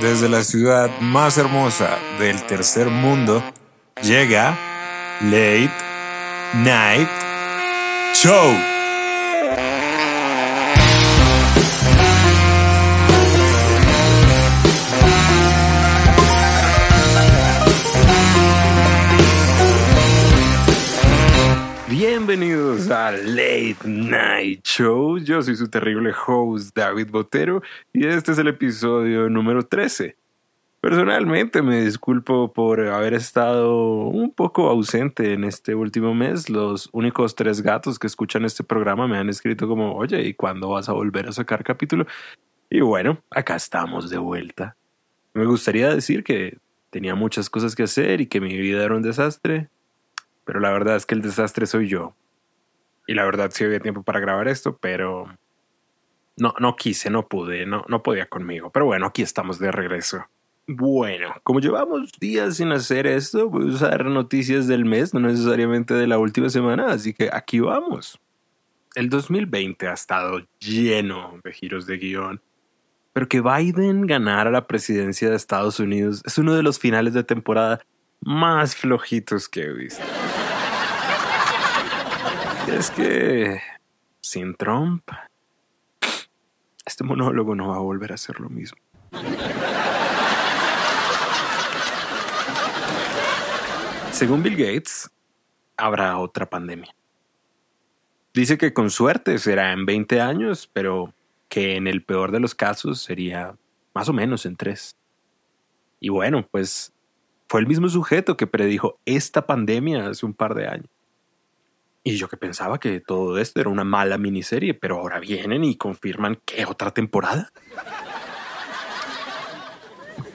desde la ciudad más hermosa del tercer mundo, llega Late Night Show. Bienvenidos a Late Night Show. Yo soy su terrible host David Botero y este es el episodio número 13. Personalmente me disculpo por haber estado un poco ausente en este último mes. Los únicos tres gatos que escuchan este programa me han escrito como, oye, ¿y cuándo vas a volver a sacar capítulo? Y bueno, acá estamos de vuelta. Me gustaría decir que tenía muchas cosas que hacer y que mi vida era un desastre, pero la verdad es que el desastre soy yo. Y la verdad sí había tiempo para grabar esto, pero no, no quise, no pude, no, no podía conmigo. Pero bueno, aquí estamos de regreso. Bueno, como llevamos días sin hacer esto, voy a usar noticias del mes, no necesariamente de la última semana, así que aquí vamos. El 2020 ha estado lleno de giros de guion, pero que Biden ganara la presidencia de Estados Unidos es uno de los finales de temporada más flojitos que he visto. Es que sin Trump, este monólogo no va a volver a ser lo mismo. Según Bill Gates, habrá otra pandemia. Dice que con suerte será en 20 años, pero que en el peor de los casos sería más o menos en tres. Y bueno, pues fue el mismo sujeto que predijo esta pandemia hace un par de años. Y yo que pensaba que todo esto era una mala miniserie, pero ahora vienen y confirman que otra temporada.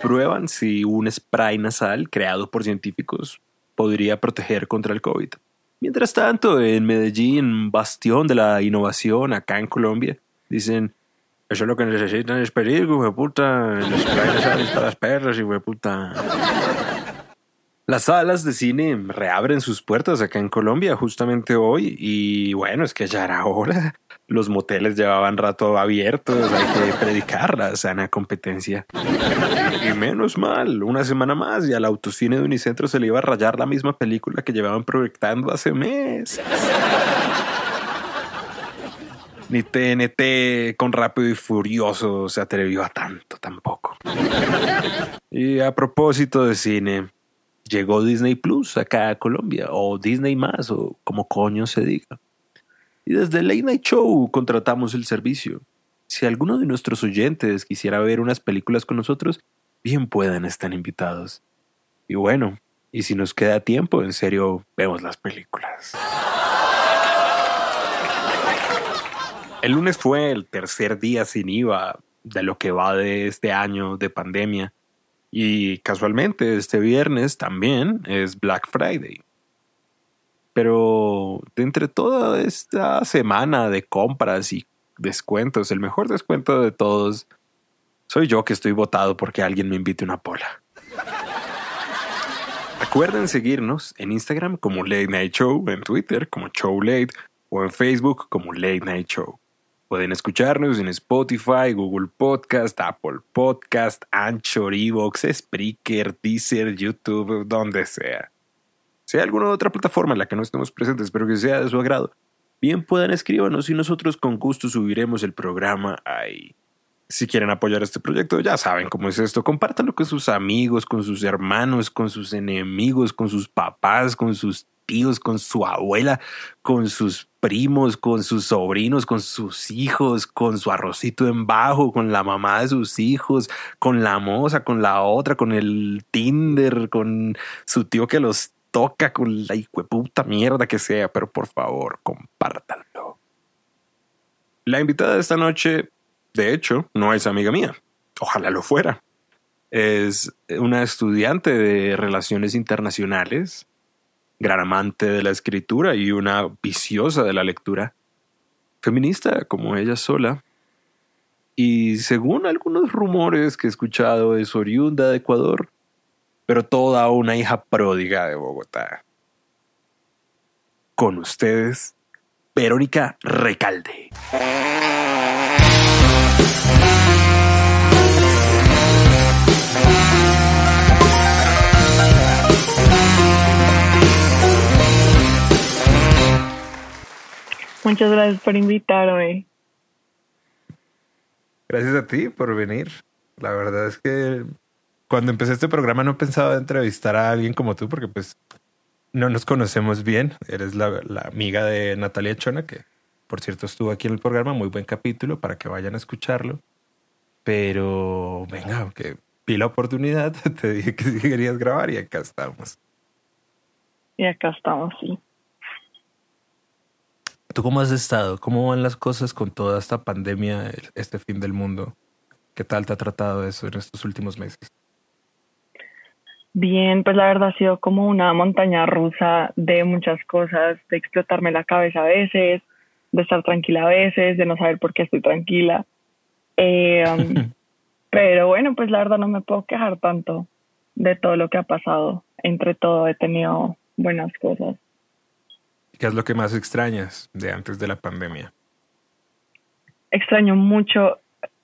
Prueban si un spray nasal creado por científicos podría proteger contra el COVID. Mientras tanto, en Medellín, bastión de la innovación acá en Colombia, dicen, eso es lo que necesitan es peligro, de puta, el spray nasal es para las perras, y puta. Las salas de cine reabren sus puertas acá en Colombia justamente hoy y bueno, es que ya era hora. Los moteles llevaban rato abiertos, hay que predicar la sana competencia. Y, menos mal, una semana más y al autocine de Unicentro se le iba a rayar la misma película que llevaban proyectando hace meses. Ni TNT con Rápido y Furioso se atrevió a tanto tampoco. Y a propósito de cine, llegó Disney Plus acá a Colombia, o Disney más, o como coño se diga. Y desde Late Night Show contratamos el servicio. Si alguno de nuestros oyentes quisiera ver unas películas con nosotros, bien puedan estar invitados. Y bueno, y si nos queda tiempo, en serio, vemos las películas. El lunes fue el tercer día sin IVA de lo que va de este año de pandemia. Y casualmente este viernes también es Black Friday. Pero entre toda esta semana de compras y descuentos, el mejor descuento de todos soy yo que estoy votado porque alguien me invite una pola. Recuerden seguirnos en Instagram como Late Night Show, en Twitter como Show Late o en Facebook como Late Night Show. Pueden escucharnos en Spotify, Google Podcast, Apple Podcast, Anchor, Evox, Spreaker, Deezer, YouTube, donde sea. Si hay alguna otra plataforma en la que no estemos presentes, espero que sea de su agrado, bien puedan escribirnos y nosotros con gusto subiremos el programa ahí. Si quieren apoyar este proyecto, ya saben cómo es esto. Compártanlo con sus amigos, con sus hermanos, con sus enemigos, con sus papás, con sus tíos, con su abuela, con sus primos, con sus sobrinos, con sus hijos, con su arrocito en bajo, con la mamá de sus hijos, con la moza, con la otra, con el Tinder, con su tío que los toca, con la puta mierda que sea, pero por favor, compártanlo. La invitada de esta noche, de hecho, no es amiga mía. Ojalá lo fuera. Es una estudiante de relaciones internacionales gran amante de la escritura y una viciosa de la lectura, feminista como ella sola, y según algunos rumores que he escuchado es oriunda de Ecuador, pero toda una hija pródiga de Bogotá. Con ustedes, Verónica Recalde. Muchas gracias por invitarme. Gracias a ti por venir. La verdad es que cuando empecé este programa no pensaba entrevistar a alguien como tú porque pues no nos conocemos bien. Eres la, amiga de Natalia Chona, que por cierto estuvo aquí en el programa, muy buen capítulo para que vayan a escucharlo. Pero venga, que vi la oportunidad, te dije que sí querías grabar y acá estamos. Y acá estamos, sí. ¿Tú cómo has estado? ¿Cómo van las cosas con toda esta pandemia, este fin del mundo? ¿Qué tal te ha tratado eso en estos últimos meses? Bien, pues la verdad ha sido como una montaña rusa de muchas cosas, de explotarme la cabeza a veces, de estar tranquila a veces, de no saber por qué estoy tranquila. Eh, um, pero bueno, pues la verdad no me puedo quejar tanto de todo lo que ha pasado. Entre todo he tenido buenas cosas. ¿Qué es lo que más extrañas de antes de la pandemia? Extraño mucho,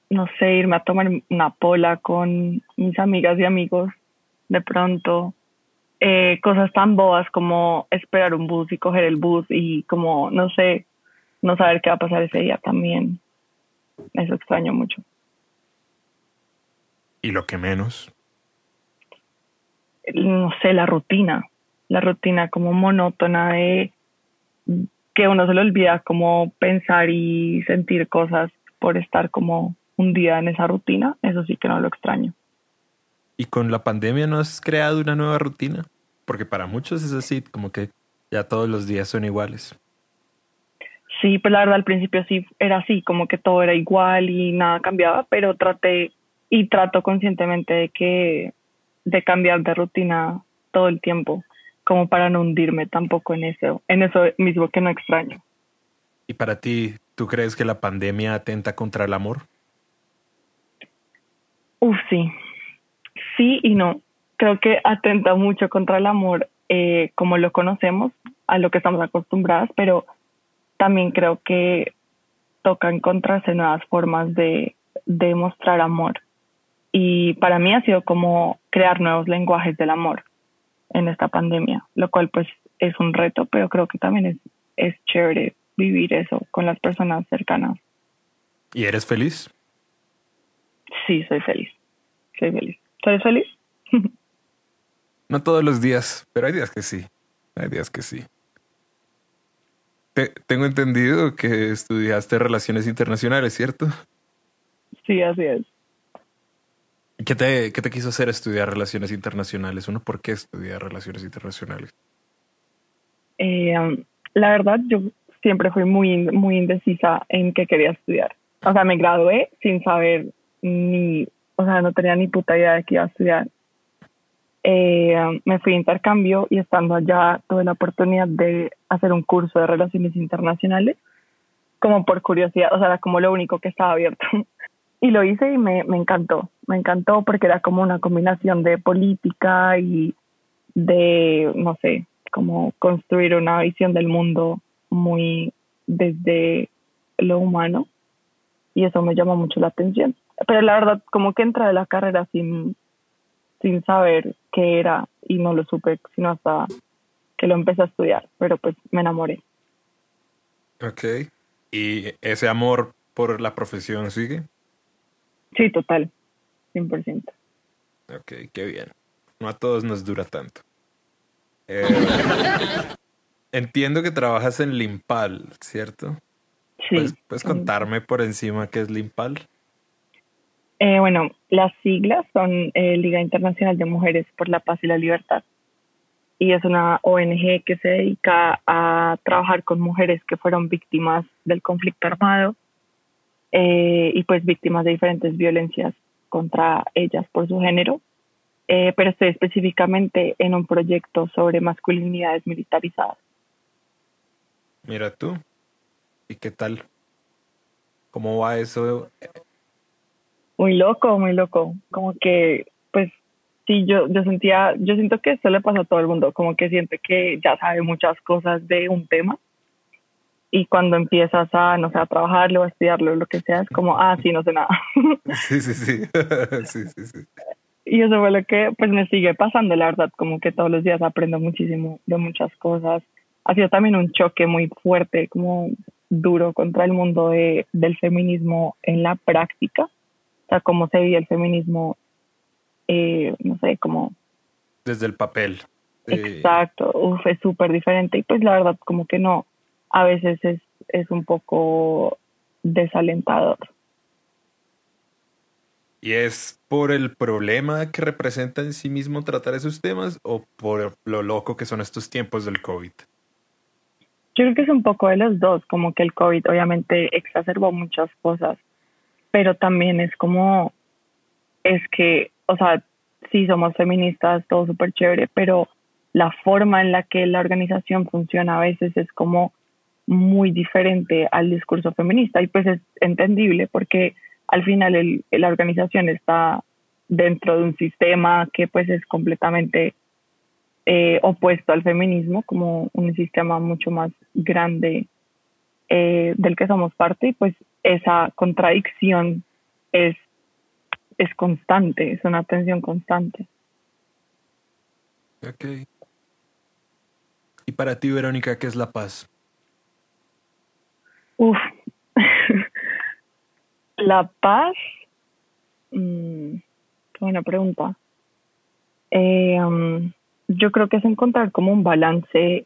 no sé, irme a tomar una pola con mis amigas y amigos de pronto. Eh, cosas tan bobas como esperar un bus y coger el bus y como, no sé, no saber qué va a pasar ese día también. Eso extraño mucho. ¿Y lo que menos? No sé, la rutina. La rutina como monótona de que uno se le olvida como pensar y sentir cosas por estar como un día en esa rutina, eso sí que no lo extraño. ¿Y con la pandemia no has creado una nueva rutina? Porque para muchos es así, como que ya todos los días son iguales. Sí, pues la verdad al principio sí era así, como que todo era igual y nada cambiaba, pero traté y trato conscientemente de que de cambiar de rutina todo el tiempo como para no hundirme tampoco en eso, en eso mismo que no extraño. ¿Y para ti, tú crees que la pandemia atenta contra el amor? Uf, sí. Sí y no. Creo que atenta mucho contra el amor eh, como lo conocemos, a lo que estamos acostumbradas, pero también creo que toca encontrarse nuevas formas de, de mostrar amor. Y para mí ha sido como crear nuevos lenguajes del amor en esta pandemia, lo cual pues es un reto, pero creo que también es, es chévere vivir eso con las personas cercanas. ¿Y eres feliz? Sí, soy feliz. Soy feliz. ¿Eres feliz? no todos los días, pero hay días que sí. Hay días que sí. tengo entendido que estudiaste relaciones internacionales, ¿cierto? Sí, así es. ¿Qué te, ¿Qué te quiso hacer estudiar relaciones internacionales? ¿Uno por qué estudiar relaciones internacionales? Eh, um, la verdad, yo siempre fui muy, muy indecisa en qué quería estudiar. O sea, me gradué sin saber ni, o sea, no tenía ni puta idea de qué iba a estudiar. Eh, um, me fui a intercambio y estando allá tuve la oportunidad de hacer un curso de relaciones internacionales, como por curiosidad, o sea, era como lo único que estaba abierto. y lo hice y me, me encantó, me encantó porque era como una combinación de política y de, no sé, como construir una visión del mundo muy desde lo humano y eso me llama mucho la atención. Pero la verdad, como que entra de la carrera sin, sin saber qué era y no lo supe sino hasta que lo empecé a estudiar, pero pues me enamoré. Ok. ¿Y ese amor por la profesión sigue? Sí, total, 100%. Ok, qué bien. No a todos nos dura tanto. Eh, entiendo que trabajas en Limpal, ¿cierto? Sí. ¿Puedes, contarme por encima qué es Limpal? Eh, bueno, las siglas son eh, Liga Internacional de Mujeres por la Paz y la Libertad. Y es una ONG que se dedica a trabajar con mujeres que fueron víctimas del conflicto armado eh, y pues víctimas de diferentes violencias contra ellas por su género, eh, pero estoy específicamente en un proyecto sobre masculinidades militarizadas. Mira tú, ¿y qué tal? ¿Cómo va eso? Muy loco, muy loco. Como que, pues, sí, yo, yo sentía, yo siento que eso le pasa a todo el mundo, como que siente que ya sabe muchas cosas de un tema y cuando empiezas a, no sé, a trabajarlo, a estudiarlo, lo que sea, es como, ah, sí, no sé nada. Sí, sí, sí. sí, sí, sí. Y eso fue lo que pues me sigue pasando, la verdad, como que todos los días aprendo muchísimo de muchas cosas. Ha sido también un choque muy fuerte, como duro contra el mundo de, del feminismo en la práctica, o sea, cómo se vive el feminismo, eh, no sé, como... Desde el papel. Exacto, uf, es súper diferente y pues la verdad como que no, a veces es, es un poco desalentador. ¿Y es por el problema que representa en sí mismo tratar esos temas o por lo loco que son estos tiempos del COVID? Yo creo que es un poco de los dos, como que el COVID obviamente exacerbó muchas cosas, pero también es como, es que, o sea, sí somos feministas, todo súper chévere, pero la forma en la que la organización funciona a veces es como muy diferente al discurso feminista y pues es entendible porque al final el, la organización está dentro de un sistema que pues es completamente eh, opuesto al feminismo, como un sistema mucho más grande eh, del que somos parte y pues esa contradicción es, es constante, es una tensión constante. Ok. Y para ti, Verónica, ¿qué es la paz? Uf. la paz. Mm, qué buena pregunta. Eh, um, yo creo que es encontrar como un balance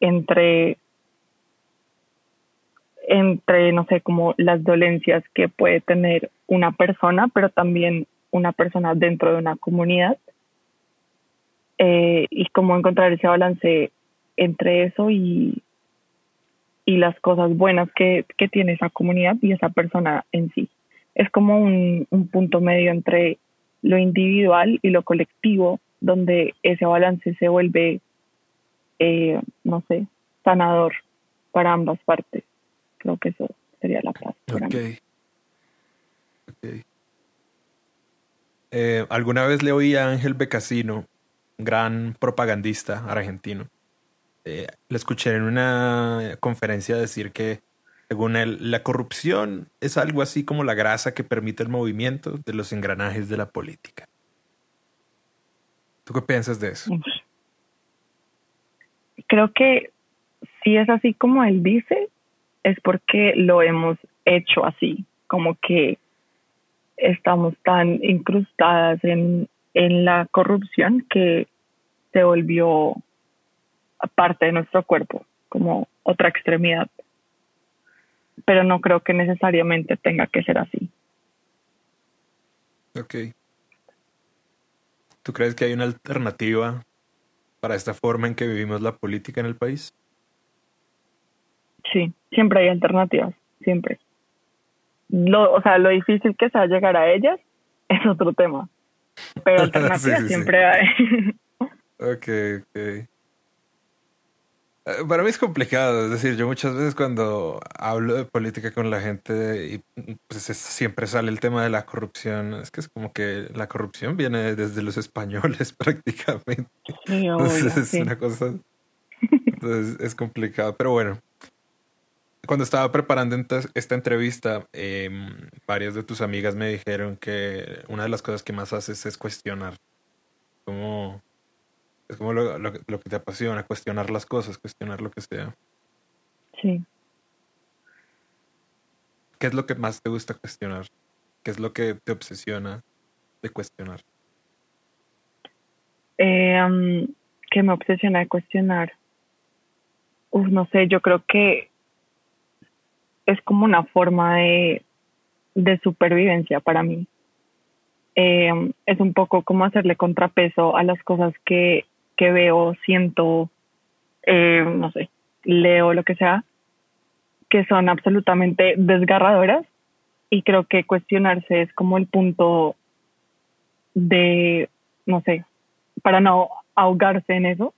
entre entre, no sé, como las dolencias que puede tener una persona, pero también una persona dentro de una comunidad. Eh, y cómo encontrar ese balance entre eso y, y las cosas buenas que, que, tiene esa comunidad y esa persona en sí. Es como un, un punto medio entre lo individual y lo colectivo, donde ese balance se vuelve, eh, no sé, sanador para ambas partes. Creo que eso sería la paz. Ok. okay. Eh, Alguna vez le oí a Ángel Becasino, gran propagandista argentino, eh, le escuché en una conferencia decir que, según él, la corrupción es algo así como la grasa que permite el movimiento de los engranajes de la política. ¿Tú qué piensas de eso? Creo que si es así como él dice, es porque lo hemos hecho así, como que estamos tan incrustadas en, en la corrupción que se volvió parte de nuestro cuerpo, como otra extremidad. Pero no creo que necesariamente tenga que ser así. Ok. ¿Tú crees que hay una alternativa para esta forma en que vivimos la política en el país? Sí, siempre hay alternativas, siempre. Lo, o sea, lo difícil que sea llegar a ellas es otro tema. Pero alternativas sí, sí, siempre sí. hay. ok, ok. Eh, para mí es complicado, es decir, yo muchas veces cuando hablo de política con la gente y pues es, siempre sale el tema de la corrupción, es que es como que la corrupción viene desde los españoles prácticamente. Sí, obvio, entonces es sí. una cosa, entonces es complicado, pero bueno. Cuando estaba preparando esta entrevista, eh, varias de tus amigas me dijeron que una de las cosas que más haces es cuestionar. Como es como lo, lo, lo, que te apasiona, cuestionar las cosas, cuestionar lo que sea. Sí. ¿Qué es lo que más te gusta cuestionar? ¿Qué es lo que te obsesiona de cuestionar? Eh, um, ¿Qué me obsesiona de cuestionar? Uf, no sé, yo creo que es como una forma de, de supervivencia para mí. Eh, es un poco como hacerle contrapeso a las cosas que que veo, siento, eh, no sé, leo, lo que sea, que son absolutamente desgarradoras y creo que cuestionarse es como el punto de, no sé, para no ahogarse en eso,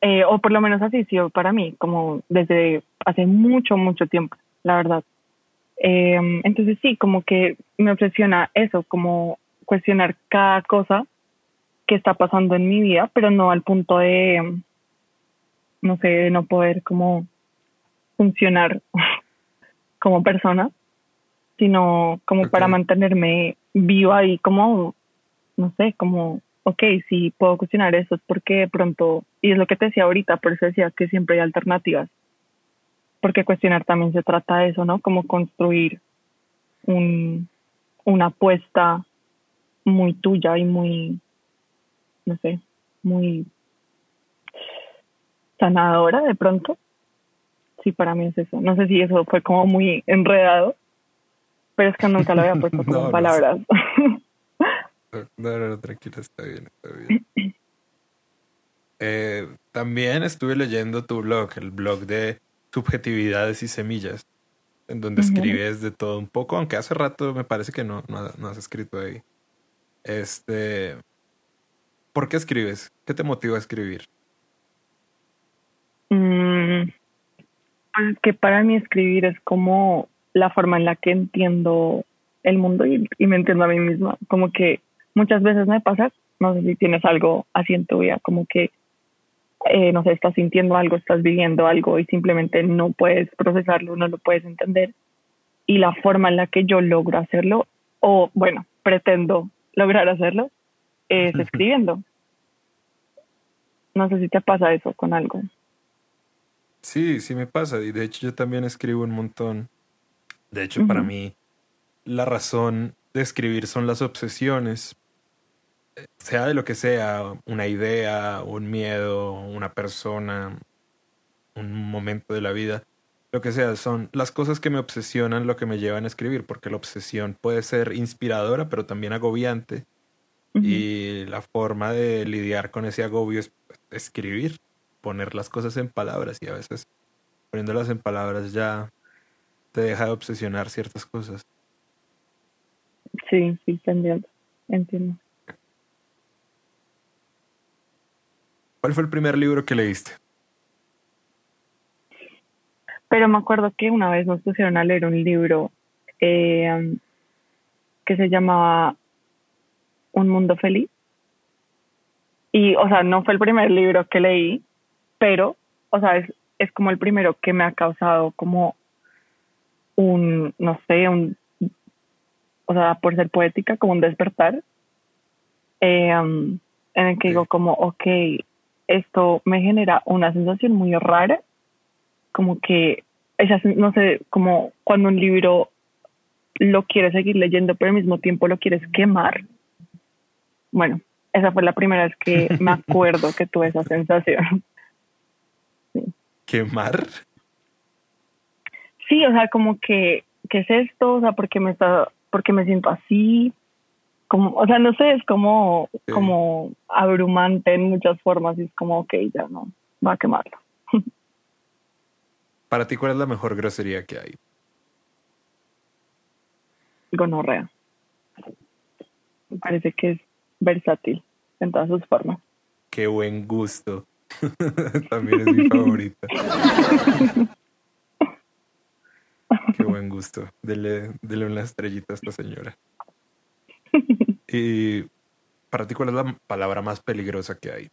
eh, o por lo menos así sido para mí, como desde hace mucho, mucho tiempo, la verdad. Eh, entonces sí, como que me obsesiona eso, como cuestionar cada cosa que está pasando en mi vida, pero no al punto de, no sé, de no poder como funcionar como persona, sino como okay. para mantenerme viva y como, no sé, como, ok, si puedo cuestionar eso es porque de pronto, y es lo que te decía ahorita, por eso decía que siempre hay alternativas. porque cuestionar también se trata de eso, ¿no? Como construir un, una apuesta muy tuya y muy, no sé, muy sanadora de pronto. Sí, para mí es eso. No sé si eso fue como muy enredado, pero es que nunca lo había puesto como palabras. No, no, no, tranquila, está bien, está bien. Eh, también estuve leyendo tu blog, el blog de subjetividades y semillas, en donde escribes de todo un poco, aunque hace rato me parece que no, no, has escrito ahí. Este, ¿Por qué escribes? ¿Qué te motiva a escribir? Mm, pues que para mí escribir es como la forma en la que entiendo el mundo y, me entiendo a mí misma. Como que muchas veces me pasa, no sé si tienes algo así en tu vida, como que eh, no sé, estás sintiendo algo, estás viviendo algo y simplemente no puedes procesarlo, no lo puedes entender. Y la forma en la que yo logro hacerlo, o bueno, pretendo lograr hacerlo, es escribiendo. No sé si te pasa eso con algo. Sí, sí me pasa. Y de hecho yo también escribo un montón. De hecho, para mí, la razón de escribir son las obsesiones, sea de lo que sea, una idea, un miedo, una persona, un momento de la vida, lo que sea, son las cosas que me obsesionan lo que me llevan a escribir, porque la obsesión puede ser inspiradora, pero también agobiante. Y la forma de lidiar con ese agobio es escribir, poner las cosas en palabras y a veces poniéndolas en palabras ya te deja de obsesionar ciertas cosas. Sí, sí, entiendo. entiendo. ¿Cuál fue el primer libro que leíste? Pero me acuerdo que una vez nos pusieron a leer un libro eh, que se llamaba Un Mundo Feliz. Y, o sea, no fue el primer libro que leí, pero, o sea, es, es como el primero que me ha causado como un, no sé, un, o sea, por ser poética, como un despertar, eh, um, en el que digo como, ok, esto me genera una sensación muy rara, como que, esa, no sé, como cuando un libro lo quieres seguir leyendo, pero al mismo tiempo lo quieres quemar. Bueno, esa fue la primera vez que me acuerdo que tuve esa sensación. ¿Quemar? Sí, o sea, como que, ¿qué es esto? O sea, ¿por qué me, está, porque me siento así? como, o sea, no sé, es como, como abrumante en muchas formas y es como, ok, ya no, va a quemarlo. Para ti, ¿cuál es la mejor grosería que hay? Gonorrea. Me parece que es versátil en todas sus formas. Qué buen gusto. También es mi favorita. Qué buen gusto. Dele, dele una estrellita a esta señora. y para ti, ¿cuál es la palabra más peligrosa que hay?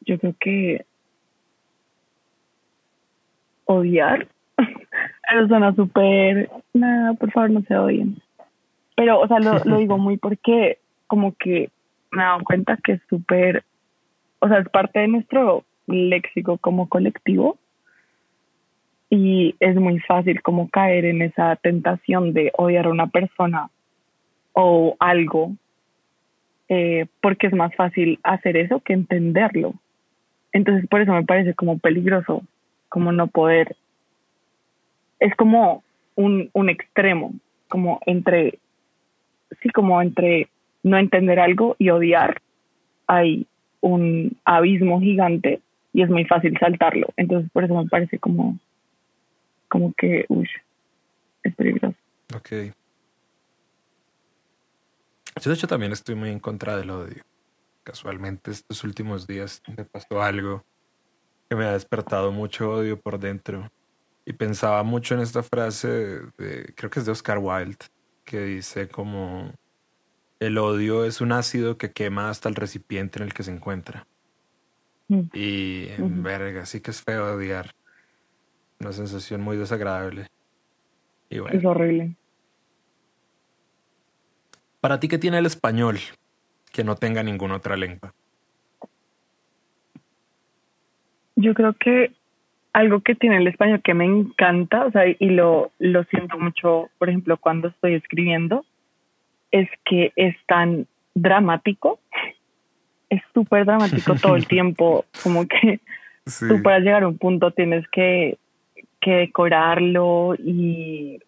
Yo creo que odiar. Eso suena súper. Nada, por favor, no se odien. Pero, o sea, lo, lo digo muy porque, como que me he dado cuenta que es súper. O sea, es parte de nuestro léxico como colectivo y es muy fácil como caer en esa tentación de odiar a una persona o algo eh, porque es más fácil hacer eso que entenderlo. Entonces por eso me parece como peligroso, como no poder, es como un, un extremo, como entre, sí, como entre no entender algo y odiar, hay un abismo gigante y es muy fácil saltarlo. Entonces por eso me parece como como que, uy, es peligroso. Ok. Yo de hecho también estoy muy en contra del odio. Casualmente estos últimos días me pasó algo que me ha despertado mucho odio por dentro. Y pensaba mucho en esta frase, de, creo que es de Oscar Wilde, que dice como el odio es un ácido que quema hasta el recipiente en el que se encuentra. Mm. Y en verga, sí que es feo odiar. Una sensación muy desagradable. Es horrible. ¿Para ti qué tiene el español que no tenga ninguna otra lengua? Yo creo que algo que tiene el español que me encanta, o sea, y lo, lo siento mucho, por ejemplo, cuando estoy escribiendo, es que es tan dramático, es súper dramático todo el tiempo, como que tú para llegar a un punto tienes que, que decorarlo y,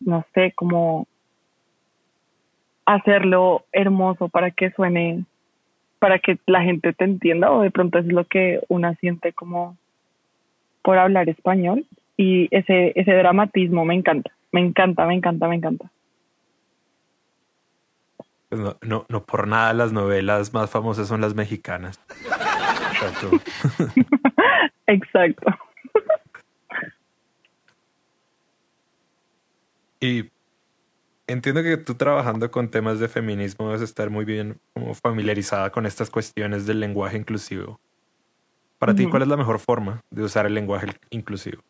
no sé, como hacerlo hermoso para que suene, para que la gente te entienda o de pronto es lo que una siente como por hablar español y ese, ese dramatismo me encanta, me encanta, me encanta, me encanta. Pues no, no, no por nada las novelas más famosas son las mexicanas. Exacto. Exacto. Y entiendo que tú trabajando con temas de feminismo debes estar muy bien como familiarizada con estas cuestiones del lenguaje inclusivo. Para ti, ¿cuál es la mejor forma de usar el lenguaje inclusivo?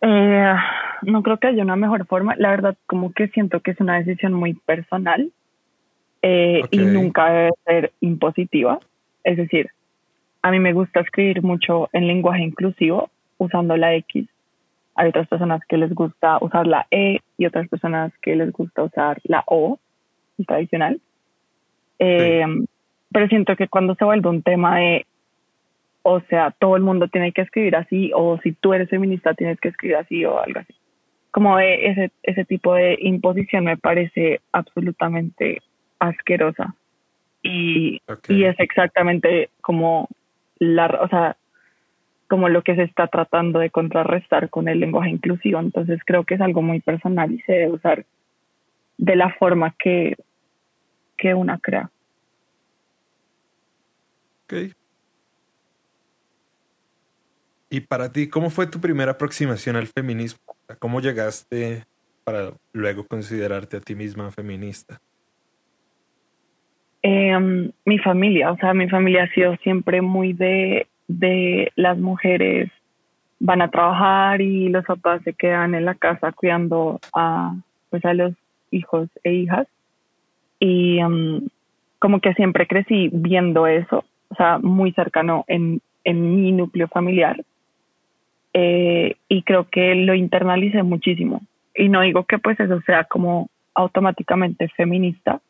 Eh, no creo que haya una mejor forma. La verdad, como que siento que es una decisión muy personal eh, y nunca debe ser impositiva. Es decir, a mí me gusta escribir mucho en lenguaje inclusivo usando la X. Hay otras personas que les gusta usar la E y otras personas que les gusta usar la O, el tradicional. Eh, pero siento que cuando se vuelve un tema de, o sea, todo el mundo tiene que escribir así, o si tú eres feminista tienes que escribir así o algo así. Como de ese, ese tipo de imposición me parece absolutamente asquerosa. Y, y es exactamente como la, o sea, como lo que se está tratando de contrarrestar con el lenguaje inclusivo. Entonces creo que es algo muy personal y se debe usar de la forma que, que una crea. Y para ti, ¿cómo fue tu primera aproximación al feminismo? ¿Cómo llegaste para luego considerarte a ti misma feminista? Em, mi familia, o sea, mi familia ha sido siempre muy de, de las mujeres van a trabajar y los papás se quedan en la casa cuidando a, pues, a los hijos e hijas. Y em, como que siempre crecí viendo eso o sea, muy cercano en, en mi núcleo familiar. Eh, y creo que lo internalicé muchísimo. Y no digo que pues eso sea como automáticamente feminista,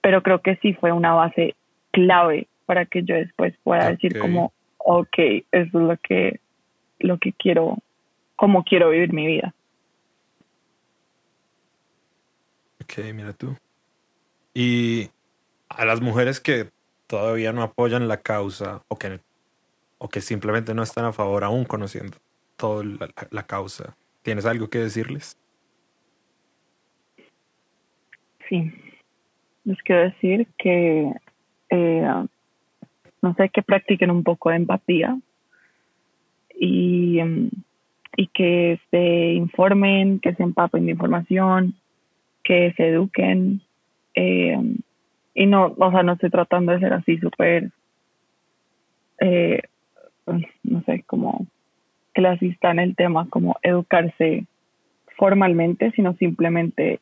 pero creo que sí fue una base clave para que yo después pueda decir como, ok, eso es lo que, lo que quiero, cómo quiero vivir mi vida. Ok, mira tú. Y a las mujeres que todavía no apoyan la causa o que, o que simplemente no están a favor aún conociendo toda la, causa. ¿Tienes algo que decirles? Sí, les quiero decir que, eh, no sé, que practiquen un poco de empatía y, y que se informen, que se empapen de información, que se eduquen. Eh, y no, o sea, no estoy tratando de ser así súper, eh, no sé, como clasista en el tema, como educarse formalmente, sino simplemente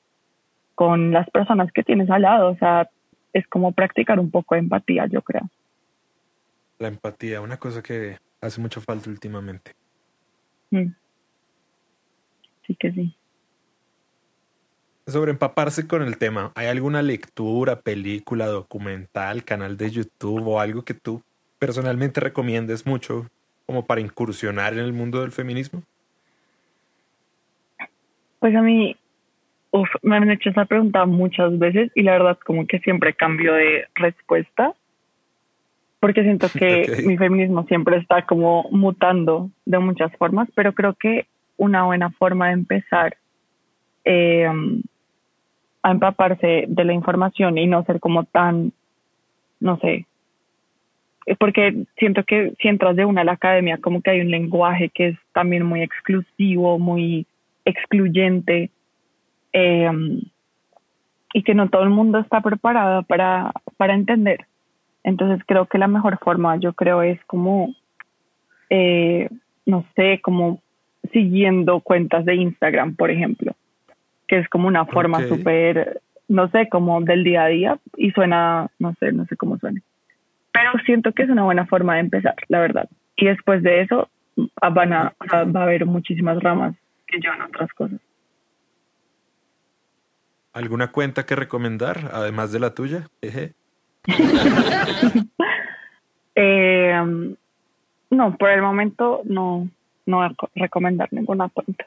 con las personas que tienes al lado. O sea, es como practicar un poco de empatía, yo creo. La empatía, una cosa que hace mucho falta últimamente. Mm. Sí que sí sobre empaparse con el tema, ¿hay alguna lectura, película, documental, canal de YouTube o algo que tú personalmente recomiendes mucho como para incursionar en el mundo del feminismo? Pues a mí me han hecho esa pregunta muchas veces y la verdad como que siempre cambio de respuesta porque siento que mi feminismo siempre está como mutando de muchas formas, pero creo que una buena forma de empezar eh, a empaparse de la información y no ser como tan, no sé, porque siento que si entras de una a la academia, como que hay un lenguaje que es también muy exclusivo, muy excluyente, em, y que no todo el mundo está preparado para, para entender. Entonces creo que la mejor forma, yo creo, es como, eh, no sé, como siguiendo cuentas de Instagram, por ejemplo que es como una forma súper, no sé, como del día a día y suena, no sé, no sé cómo suena. pero siento que es una buena forma de empezar, la verdad. Y después de eso ah, van a, va a haber muchísimas ramas que llevan a otras cosas. ¿Alguna cuenta que recomendar, además de la tuya? eh, no, por el momento no, no voy a recomendar ninguna cuenta.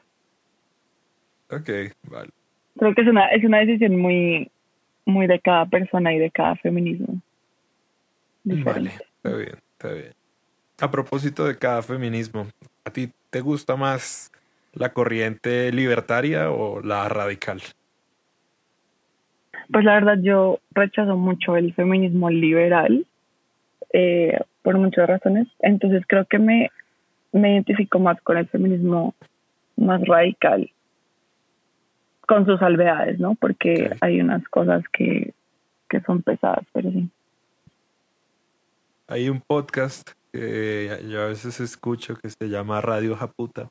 Ok, vale. Creo que es una, es una decisión muy, muy de cada persona y de cada feminismo. Vale, está bien, está bien. A propósito de cada feminismo, ¿a ti te gusta más la corriente libertaria o la radical? Pues la verdad yo rechazo mucho el feminismo liberal eh, por muchas razones. Entonces creo que me, me identifico más con el feminismo más radical, con sus salvedades, ¿no? Porque hay unas cosas que, que son pesadas, pero sí. Hay un podcast que yo a veces escucho que se llama Radio Japuta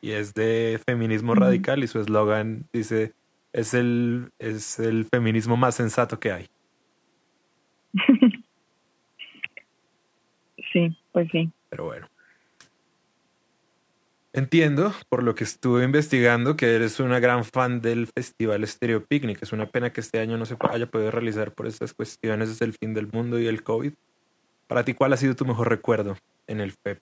y es de feminismo radical y su eslogan dice es el, es el feminismo más sensato que hay. sí, pues sí. Pero bueno. Entiendo, por lo que estuve investigando, que eres una gran fan del Festival Stereo Picnic. Es una pena que este año no se haya podido realizar por estas cuestiones desde el fin del mundo y el COVID. Para ti, ¿cuál ha sido tu mejor recuerdo en el FEP?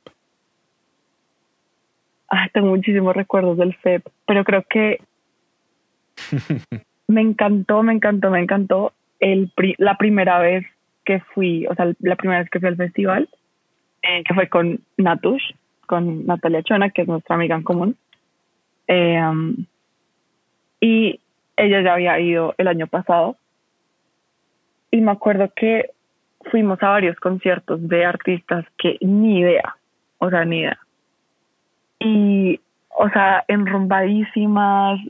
Ah, tengo muchísimos recuerdos del FEP, pero creo que me encantó, me encantó, me encantó el la primera vez que fui, o sea, la primera vez que fui al festival, eh, que fue con Natush, con Natalia Chona, que es nuestra amiga en común. Eh, y ella ya había ido el año pasado. Y me acuerdo que fuimos a varios conciertos de artistas que ni idea, o sea, ni idea. Y, o sea, enrumbadísimas,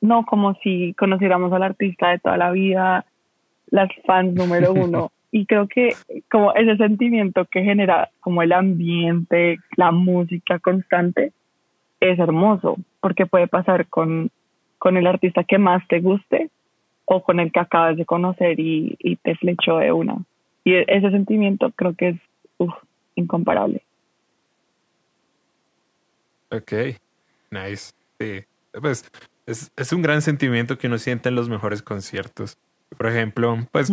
no como si conociéramos al artista de toda la vida, las fans número uno. y creo que como ese sentimiento que genera como el ambiente, la música constante, es hermoso, porque puede pasar con, con el artista que más te guste o con el que acabas de conocer y, y te flechó de una. Y e, ese sentimiento creo que es incomparable. Ok, nice. Sí, pues es, es, un gran sentimiento que uno siente en los mejores conciertos. Por ejemplo, pues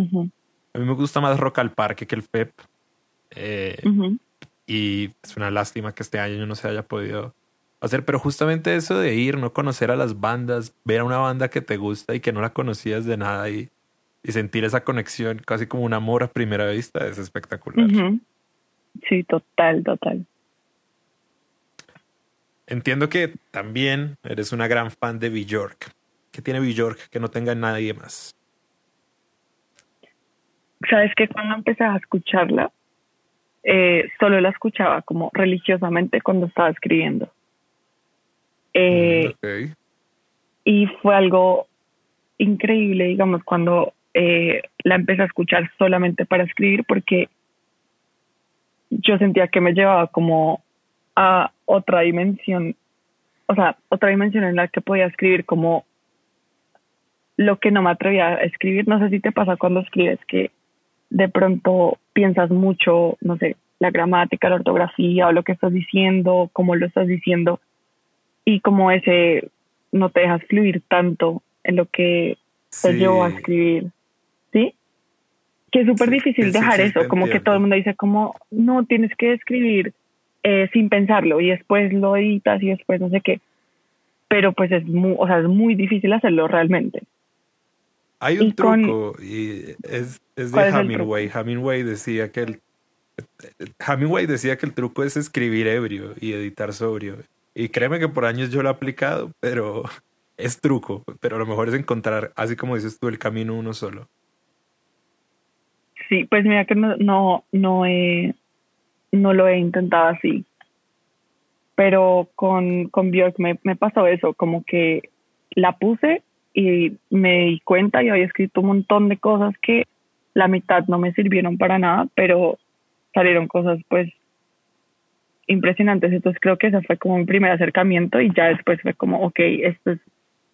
a mí me gusta más Rock al Parque que el FEP. Eh, y es una lástima que este año no se haya podido hacer, pero justamente eso de ir, no conocer a las bandas, ver a una banda que te gusta y que no la conocías de nada y, y sentir esa conexión, casi como un amor a primera vista, es espectacular. Sí, total, total. Entiendo que también eres una gran fan de Bjork. ¿Qué tiene Bjork que no tenga nadie más? Sabes que cuando empecé a escucharla, eh, solo la escuchaba como religiosamente cuando estaba escribiendo. Eh, y fue algo increíble, digamos, cuando eh, la empecé a escuchar solamente para escribir, porque yo sentía que me llevaba como a otra dimensión, o sea, otra dimensión en la que podía escribir como lo que no me atrevía a escribir. No sé si te pasa cuando escribes que de pronto piensas mucho, no sé, la gramática, la ortografía o lo que estás diciendo, cómo lo estás diciendo y como ese no te dejas fluir tanto en lo que te llevó a escribir, ¿sí? Que es súper difícil dejar eso, como que todo el mundo dice como, no, tienes que escribir eh, sin pensarlo y después lo editas y después no sé qué. Pero pues es muy, o sea, es muy difícil hacerlo realmente. Hay un truco y es, es de Hemingway. Hemingway decía que el Hemingway decía que el truco es escribir ebrio y editar sobrio. Y créeme que por años yo lo he aplicado, pero es truco. Pero lo mejor es encontrar, así como dices tú, el camino uno solo. Sí, pues mira que no, no, no he, no lo he intentado así. Pero con, con Björk me, me pasó eso, como que la puse y me di cuenta y había escrito un montón de cosas que la mitad no me sirvieron para nada, pero salieron cosas pues impresionantes. Entonces creo que ese fue como mi primer acercamiento y ya después fue como, ok, esto es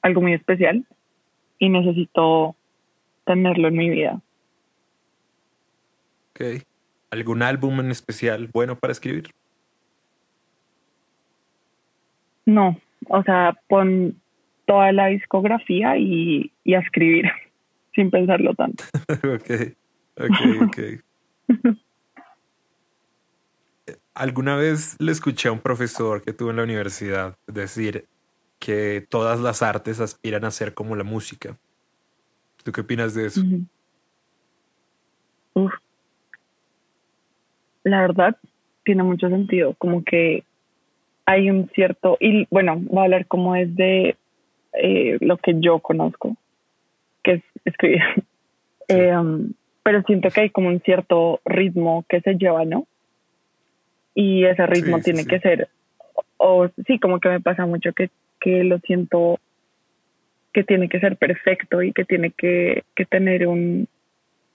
algo muy especial y necesito tenerlo en mi vida. Ok. ¿Algún álbum en especial bueno para escribir? No, o sea, pon toda la discografía y, y a escribir, sin pensarlo tanto. ok, ok, ok. Alguna vez le escuché a un profesor que tuve en la universidad decir que todas las artes aspiran a ser como la música. ¿Tú qué opinas de eso? Uf. La verdad, tiene mucho sentido, como que hay un cierto, y bueno, voy a hablar como es de eh, lo que yo conozco, que es escribir. Eh, um, pero siento que hay como un cierto ritmo que se lleva, ¿no? Y ese ritmo tiene que ser, o sí, como que me pasa mucho que, que lo siento que tiene que ser perfecto y que tiene que, que tener un,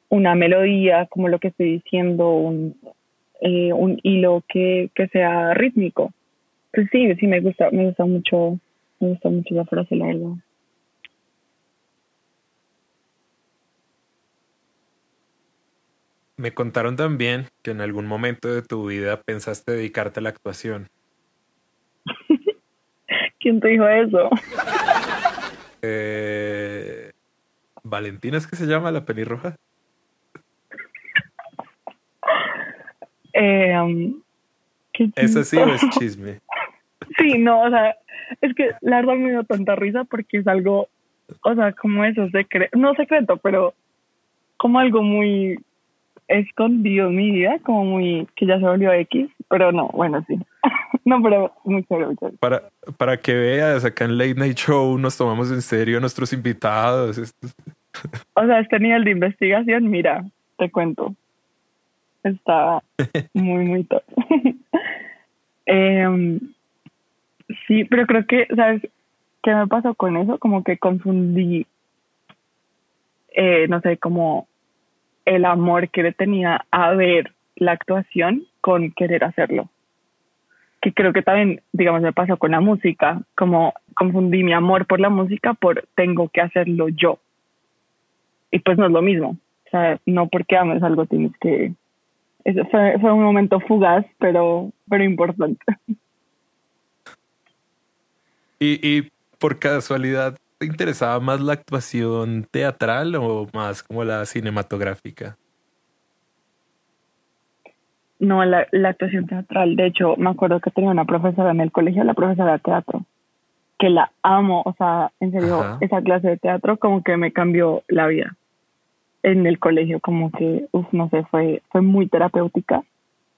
una melodía, como lo que estoy diciendo, un, eh, un hilo que, que sea rítmico. Pues sí, sí me gusta, me gusta mucho, me gusta mucho la frase, la verdad. Me contaron también que en algún momento de tu vida pensaste dedicarte a la actuación. ¿Quién te dijo eso? Eh, Valentina es que se llama la pelirroja. Eh, um, Eso sí es chisme. Sí, no, o sea, es que la verdad me dio tanta risa porque es algo, o sea, como eso, secreto, no secreto, pero como algo muy escondido en mi vida, como muy, que ya se volvió X, pero no, bueno, sí. no, pero muy chévere, Para, para que veas, acá en Late Night Show nos tomamos en serio a nuestros invitados. o sea, este nivel de investigación, mira, te cuento, está muy, muy top. eh, Sí, pero creo que, ¿sabes qué me pasó con eso? Como que confundí, eh, no sé, como el amor que le tenía a ver la actuación con querer hacerlo. Que creo que también, digamos, me pasó con la música, como confundí mi amor por la música por tengo que hacerlo yo. Y pues no es lo mismo. O sea, no porque ames algo tienes que... Eso fue, fue un momento fugaz, pero, pero importante. Y, y por casualidad, ¿te interesaba más la actuación teatral o más como la cinematográfica? No, la, la, actuación teatral. De hecho, me acuerdo que tenía una profesora en el colegio, la profesora de teatro, que la amo. O sea, en serio, esa clase de teatro como que me cambió la vida. En el colegio, como que, uff, no sé, fue, fue muy terapéutica,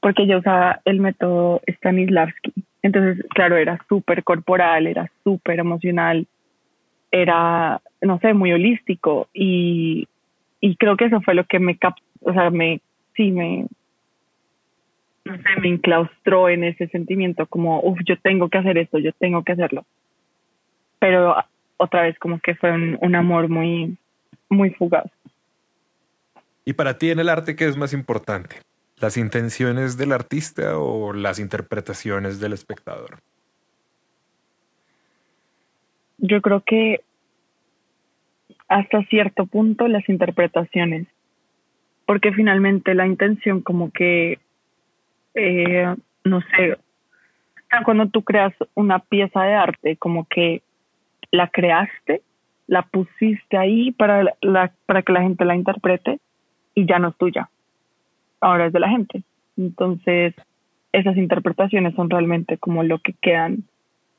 porque yo usaba el método Stanislavski, entonces, claro, era súper corporal, era súper emocional, era, no sé, muy holístico y, y creo que eso fue lo que me, cap o sea, me, sí, me, no sé, me enclaustró en ese sentimiento como, uff, yo tengo que hacer esto, yo tengo que hacerlo. Pero otra vez como que fue un, un amor muy, muy fugaz. ¿Y para ti en el arte qué es más importante? Las intenciones del artista o las interpretaciones del espectador? Yo creo que hasta cierto punto las interpretaciones, porque finalmente la intención como que, eh, no sé, cuando tú creas una pieza de arte, como que la creaste, la pusiste ahí para, la, para que la gente la interprete y ya no es tuya ahora es de la gente. Entonces, esas interpretaciones son realmente como lo que quedan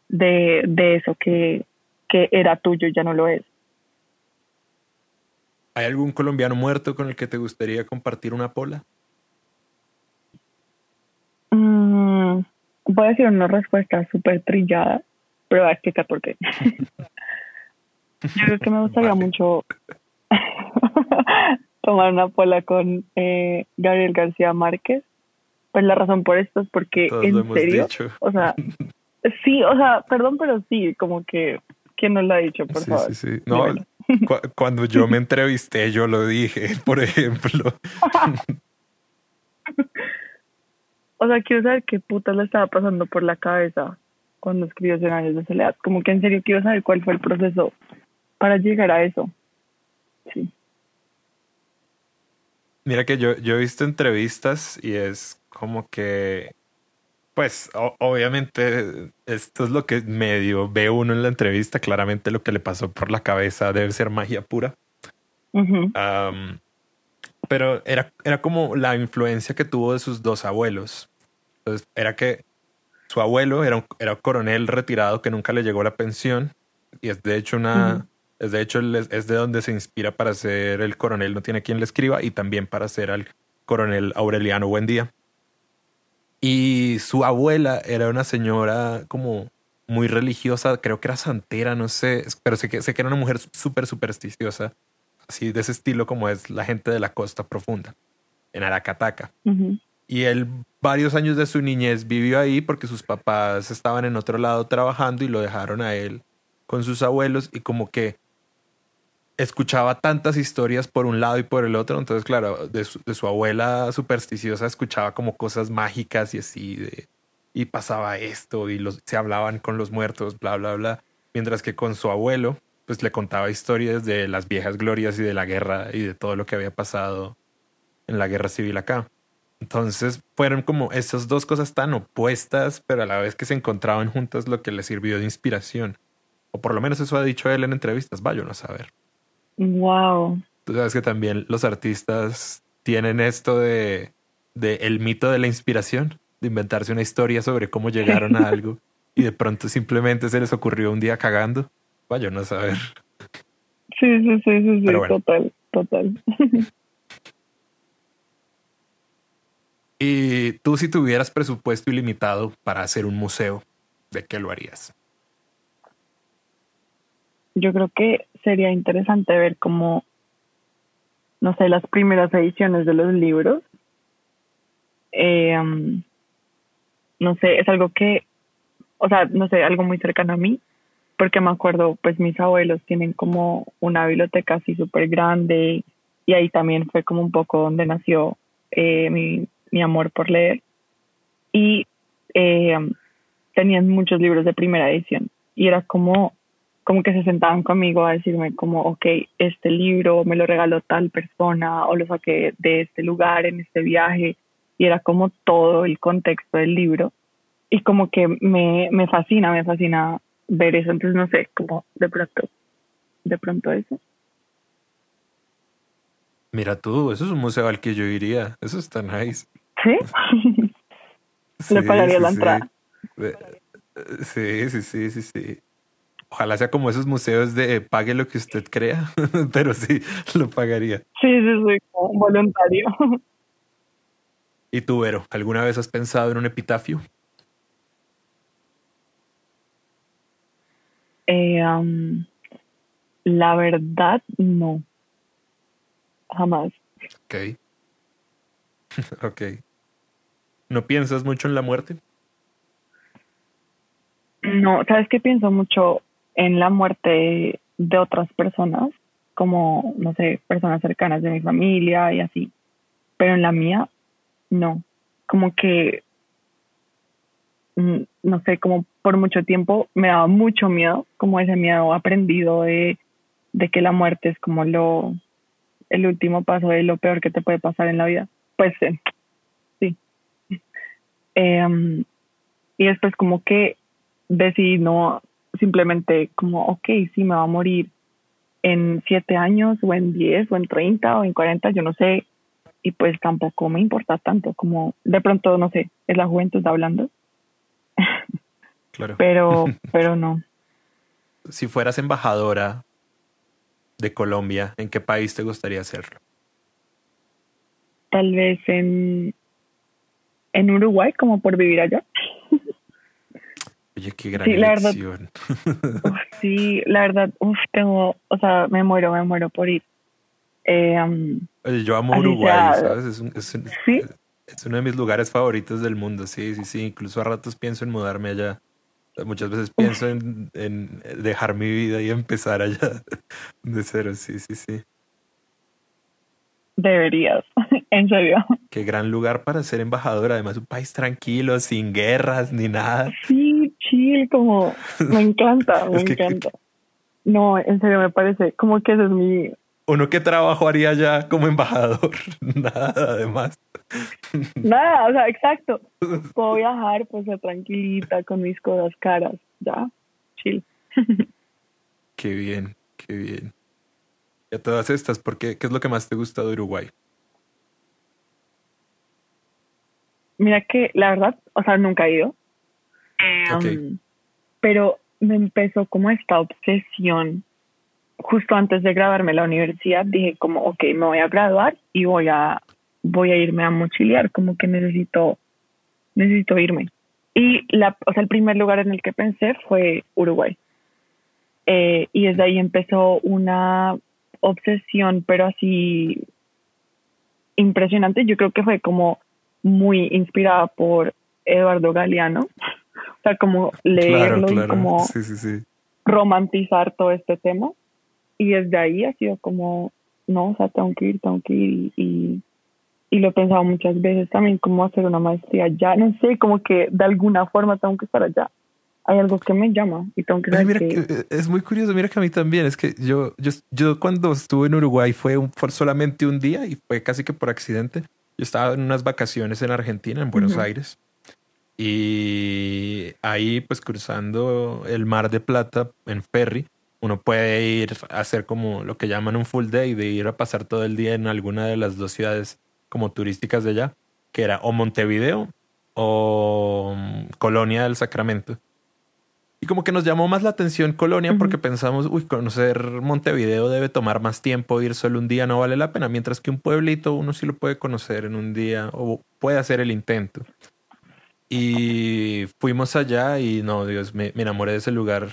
de, de eso que, que era tuyo y ya no lo es. ¿Hay algún colombiano muerto con el que te gustaría compartir una pola? Mm, voy a decir una respuesta súper trillada, pero voy a explicar por qué. Yo creo que me gustaría mucho tomar una pola con eh, Gabriel García Márquez. Pues la razón por esto es porque en serio, o sea, sí, o sea, perdón, pero sí, como que quién no lo ha dicho, por favor. Sí, sí. No, cuando yo me entrevisté, yo lo dije, por ejemplo. o sea, quiero saber qué puta le estaba pasando por la cabeza cuando escribió Cien años de soledad. Como que en serio quiero saber cuál fue el proceso para llegar a eso. Sí. Mira que yo, yo he visto entrevistas y es como que, pues obviamente esto es lo que medio ve uno en la entrevista, claramente lo que le pasó por la cabeza debe ser magia pura. pero era, era como la influencia que tuvo de sus dos abuelos. Entonces, era que su abuelo era un, era coronel retirado que nunca le llegó la pensión y es de hecho una, es de hecho es de donde se inspira para ser el coronel no tiene quien le escriba y también para ser al coronel Aureliano Buendía. Y su abuela era una señora como muy religiosa, creo que era santera, no sé, pero sé que, sé que era una mujer súper supersticiosa, así de ese estilo como es la gente de la costa profunda, en Aracataca. Y él varios años de su niñez vivió ahí porque sus papás estaban en otro lado trabajando y lo dejaron a él con sus abuelos y como que escuchaba tantas historias por un lado y por el otro, entonces claro, de su, abuela supersticiosa escuchaba como cosas mágicas y así, de, y pasaba esto y los, se hablaban con los muertos, bla, bla, bla, mientras que con su abuelo pues le contaba historias de las viejas glorias y de la guerra y de todo lo que había pasado en la guerra civil acá. Entonces fueron como esas dos cosas tan opuestas, pero a la vez que se encontraban juntas lo que le sirvió de inspiración. O por lo menos eso ha dicho él en entrevistas, vaya a saber. Wow. Tú sabes que también los artistas tienen esto de, de el mito de la inspiración, de inventarse una historia sobre cómo llegaron a algo y de pronto simplemente se les ocurrió un día cagando. Vaya a saber. Sí, sí, sí, sí, sí, total, total. Y tú si tuvieras presupuesto ilimitado para hacer un museo, ¿de qué lo harías? Yo creo que sería interesante ver cómo, no sé, las primeras ediciones de los libros. Um, no sé, es algo que, o sea, no sé, algo muy cercano a mí, porque me acuerdo, pues mis abuelos tienen como una biblioteca así súper grande y ahí también fue como un poco donde nació eh, mi, mi amor por leer. Y eh, tenían muchos libros de primera edición y era como, como que se sentaban conmigo a decirme como, ok, este libro me lo regaló tal persona o lo saqué de este lugar en este viaje y era como todo el contexto del libro y como que me, me fascina, me fascina ver eso, entonces no sé, como de pronto, de pronto eso. Mira tú, eso es un museo al que yo iría, eso está nice. ¿Sí? Le pagaría la entrada. Sí, sí, sí, sí, sí. Ojalá sea como esos museos de pague lo que usted crea, pero sí, lo pagaría. Sí, sí, sí, como voluntario. ¿Y tú, Vero, alguna vez has pensado en un epitafio? Eh, la verdad, no. Jamás. Ok. ok. ¿No piensas mucho en la muerte? No, ¿sabes qué pienso mucho en la muerte de otras personas? Como, no sé, personas cercanas de mi familia y así. Pero en la mía, no. Como que, mm, no sé, como por mucho tiempo me daba mucho miedo, como ese miedo aprendido de, de que la muerte es como lo, el último paso de lo peor que te puede pasar en la vida. Pues eh, Em, y después como que decidí no simplemente como, ok, sí, me va a morir en siete años o en diez o en treinta o en cuarenta, yo no sé, y pues tampoco me importa tanto como de pronto, no sé, es la juventud hablando. Claro. pero, pero no. Si fueras embajadora de Colombia, ¿en qué país te gustaría hacerlo? Tal vez en en Uruguay como por vivir allá. Oye, qué gran sí, La verdad, sí, la verdad, uf, tengo, o sea, me muero, me muero por ir. Eh, Oye, yo amo Uruguay, ¿sabes? Es, es, ¿Sí? es, uno de mis lugares favoritos del mundo, sí, sí, sí. Incluso a ratos pienso en mudarme allá. Muchas veces pienso en, en, dejar mi vida y empezar allá de cero, sí, sí, sí. Deberías, en serio. Qué gran lugar para ser embajador, además un país tranquilo, sin guerras ni nada. Sí, chill, como me encanta, me encanta. No, en serio me parece como que ese es mi, uno qué trabajo haría ya como embajador, nada además. Nada, o sea, exacto. Puedo viajar, pues tranquilita con mis cosas caras, ya, chill. Qué bien, qué bien. Y a todas estas, ¿por qué? ¿Qué es lo que más te gusta de Uruguay? Mira que la verdad, o sea, nunca he ido. Em, pero me empezó como esta obsesión. Justo antes de graduarme la universidad, dije como, ok, me voy a graduar y voy a, voy a irme a mochilear, como que necesito, necesito irme. Y la, o sea, el primer lugar en el que pensé fue Uruguay. Eh, y desde ahí empezó una obsesión, pero así impresionante. Yo creo que fue como muy inspirada por Eduardo Galeano. O sea, como leerlo y como romantizar todo este tema. Y desde ahí ha sido como, no, o sea, tengo que ir, tengo que ir. Y, y, lo he pensado muchas veces también, como hacer una maestría ya. No sé, como que de alguna forma tengo que estar allá hay algo que me llama y tengo que eh, es muy curioso, mira que a mí también, es que yo, yo, yo cuando estuve en Uruguay fue, un, fue solamente un día y fue casi que por accidente. Yo estaba en unas vacaciones en Argentina, en Buenos Aires. Y ahí, pues cruzando el Mar de Plata en ferry, uno puede ir a hacer como lo que llaman un full day, de ir a pasar todo el día en alguna de las dos ciudades como turísticas de allá, que era o Montevideo o mm, Colonia del Sacramento. Y como que nos llamó más la atención Colonia porque pensamos, uy, conocer Montevideo debe tomar más tiempo, ir solo un día no vale la pena, mientras que un pueblito uno sí lo puede conocer en un día o puede hacer el intento. Y fuimos allá y no, Dios, me, me enamoré de ese lugar.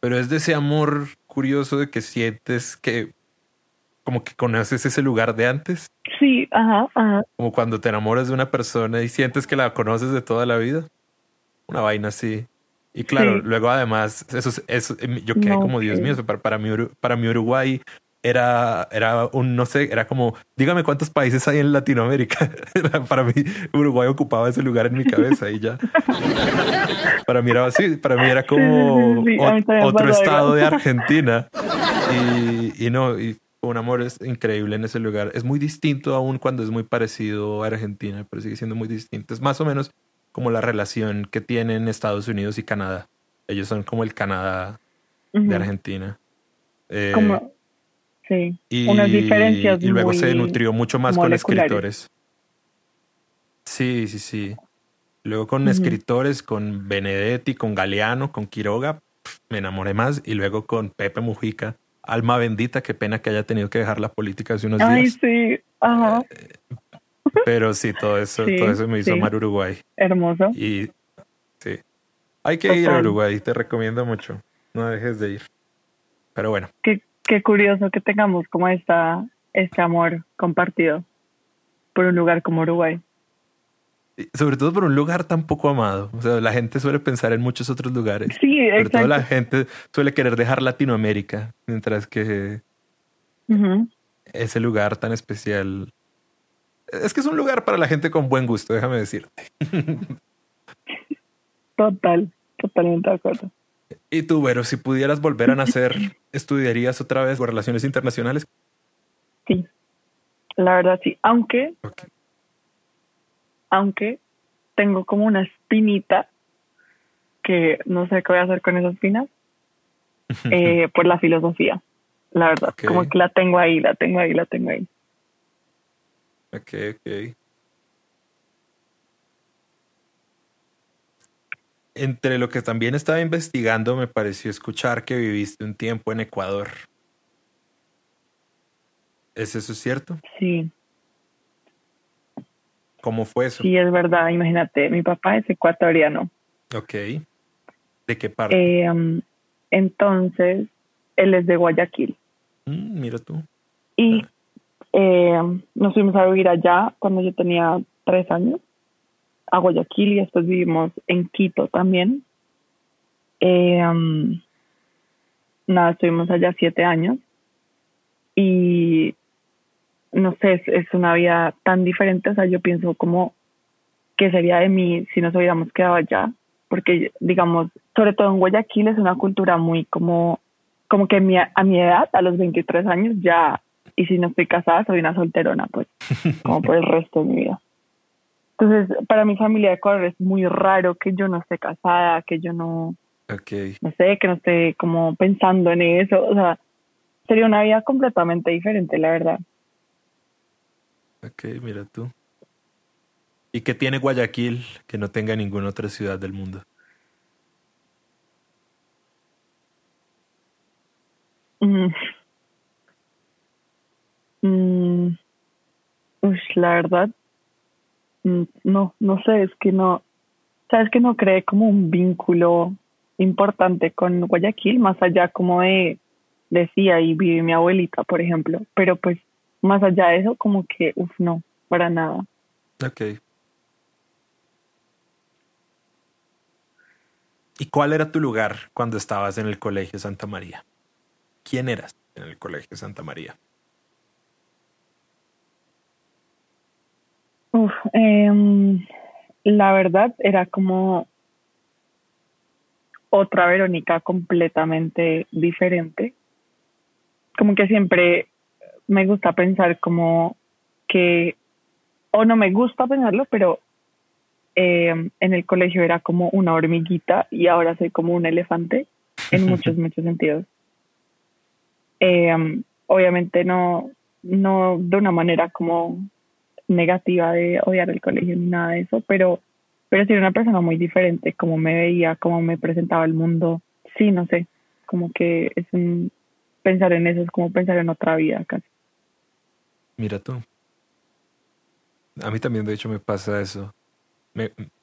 Pero es de ese amor curioso de que sientes que como que conoces ese lugar de antes. Sí, ajá, ajá. Como cuando te enamoras de una persona y sientes que la conoces de toda la vida. Una vaina así. Y claro, luego además, eso, eso yo quedé como, Dios mío, para, para, mi, para mi Uruguay era, era un, no sé, era como, dígame cuántos países hay en Latinoamérica. para mí, Uruguay ocupaba ese lugar en mi cabeza y ya. para mí era así, para mí era como otro estado de Argentina. Y, y no, y un amor es increíble en ese lugar. Es muy distinto aún cuando es muy parecido a Argentina, pero sigue siendo muy distinto. Es más o menos como la relación que tienen Estados Unidos y Canadá. Ellos son como el Canadá de Argentina. Eh, como, sí, y, unas diferencias. Y luego se nutrió mucho más con escritores. Sí, sí, sí. Luego con escritores, con Benedetti, con Galeano, con Quiroga, me enamoré más. Y luego con Pepe Mujica, alma bendita, qué pena que haya tenido que dejar la política hace unos días. Ay, sí, ajá. Eh, pero sí, todo eso, todo eso me hizo amar Uruguay. Hermoso. Y sí. Hay que ir a Uruguay, te recomiendo mucho. No dejes de ir. Pero bueno. Qué, qué curioso que tengamos como esta, este amor compartido por un lugar como Uruguay. Sobre todo por un lugar tan poco amado. O sea, la gente suele pensar en muchos otros lugares. Sí, exacto. Sobre todo la gente suele querer dejar Latinoamérica, mientras que ese lugar tan especial es que es un lugar para la gente con buen gusto, déjame decirte. Total, totalmente de acuerdo. ¿Y tú, Vero, si pudieras volver a nacer, estudiarías otra vez relaciones internacionales? Sí, la verdad sí. Aunque, aunque tengo como una espinita que no sé qué voy a hacer con esas espinas, eh, por la filosofía, la verdad. Como que la tengo ahí, la tengo ahí, la tengo ahí. Ok, ok. Entre lo que también estaba investigando, me pareció escuchar que viviste un tiempo en Ecuador. ¿Es eso cierto? Sí. ¿Cómo fue eso? Sí, es verdad. Imagínate, mi papá es ecuatoriano. Ok. ¿De qué parte? Eh, um, entonces, él es de Guayaquil. Mm, mira tú. Y ah. Eh, nos fuimos a vivir allá cuando yo tenía tres años, a Guayaquil, y después vivimos en Quito también. Eh, um, nada, estuvimos allá siete años y no sé, es, una vida tan diferente, o sea, yo pienso como que sería de mí si nos hubiéramos quedado allá, porque digamos, sobre todo en Guayaquil es una cultura muy como como que mi, a mi edad, a los 23 años, ya, y si no estoy casada, soy una solterona, pues, como por el resto de mi vida. Entonces, para mi familia de Ecuador es muy raro que yo no esté casada, que yo no, Ok. no sé, que no esté como pensando en eso. O sea, sería una vida completamente diferente, la verdad. Ok, mira tú. ¿Y qué tiene Guayaquil que no tenga ninguna otra ciudad del mundo? Mm. Mm. Ush, la verdad, no, no sé, es que no, sabes que no creé como un vínculo importante con Guayaquil, más allá como de, decía, ahí vive mi abuelita, por ejemplo, pero pues más allá de eso, como que, uff, no, para nada. Ok. ¿Y cuál era tu lugar cuando estabas en el Colegio Santa María? ¿Quién eras en el Colegio Santa María? Uf, em, la verdad era como otra Verónica completamente diferente. Como que siempre me gusta pensar como que, o no me gusta pensarlo, pero em, en el colegio era como una hormiguita y ahora soy como un elefante en muchos, muchos sentidos. Em, obviamente no, no de una manera como negativa de odiar el colegio ni nada de eso, pero, pero sí era una persona muy diferente, como me veía, cómo me presentaba el mundo. Sí, no sé, como que es un, pensar en eso es como pensar en otra vida casi. Mira tú. A mí también, de hecho, me pasa eso.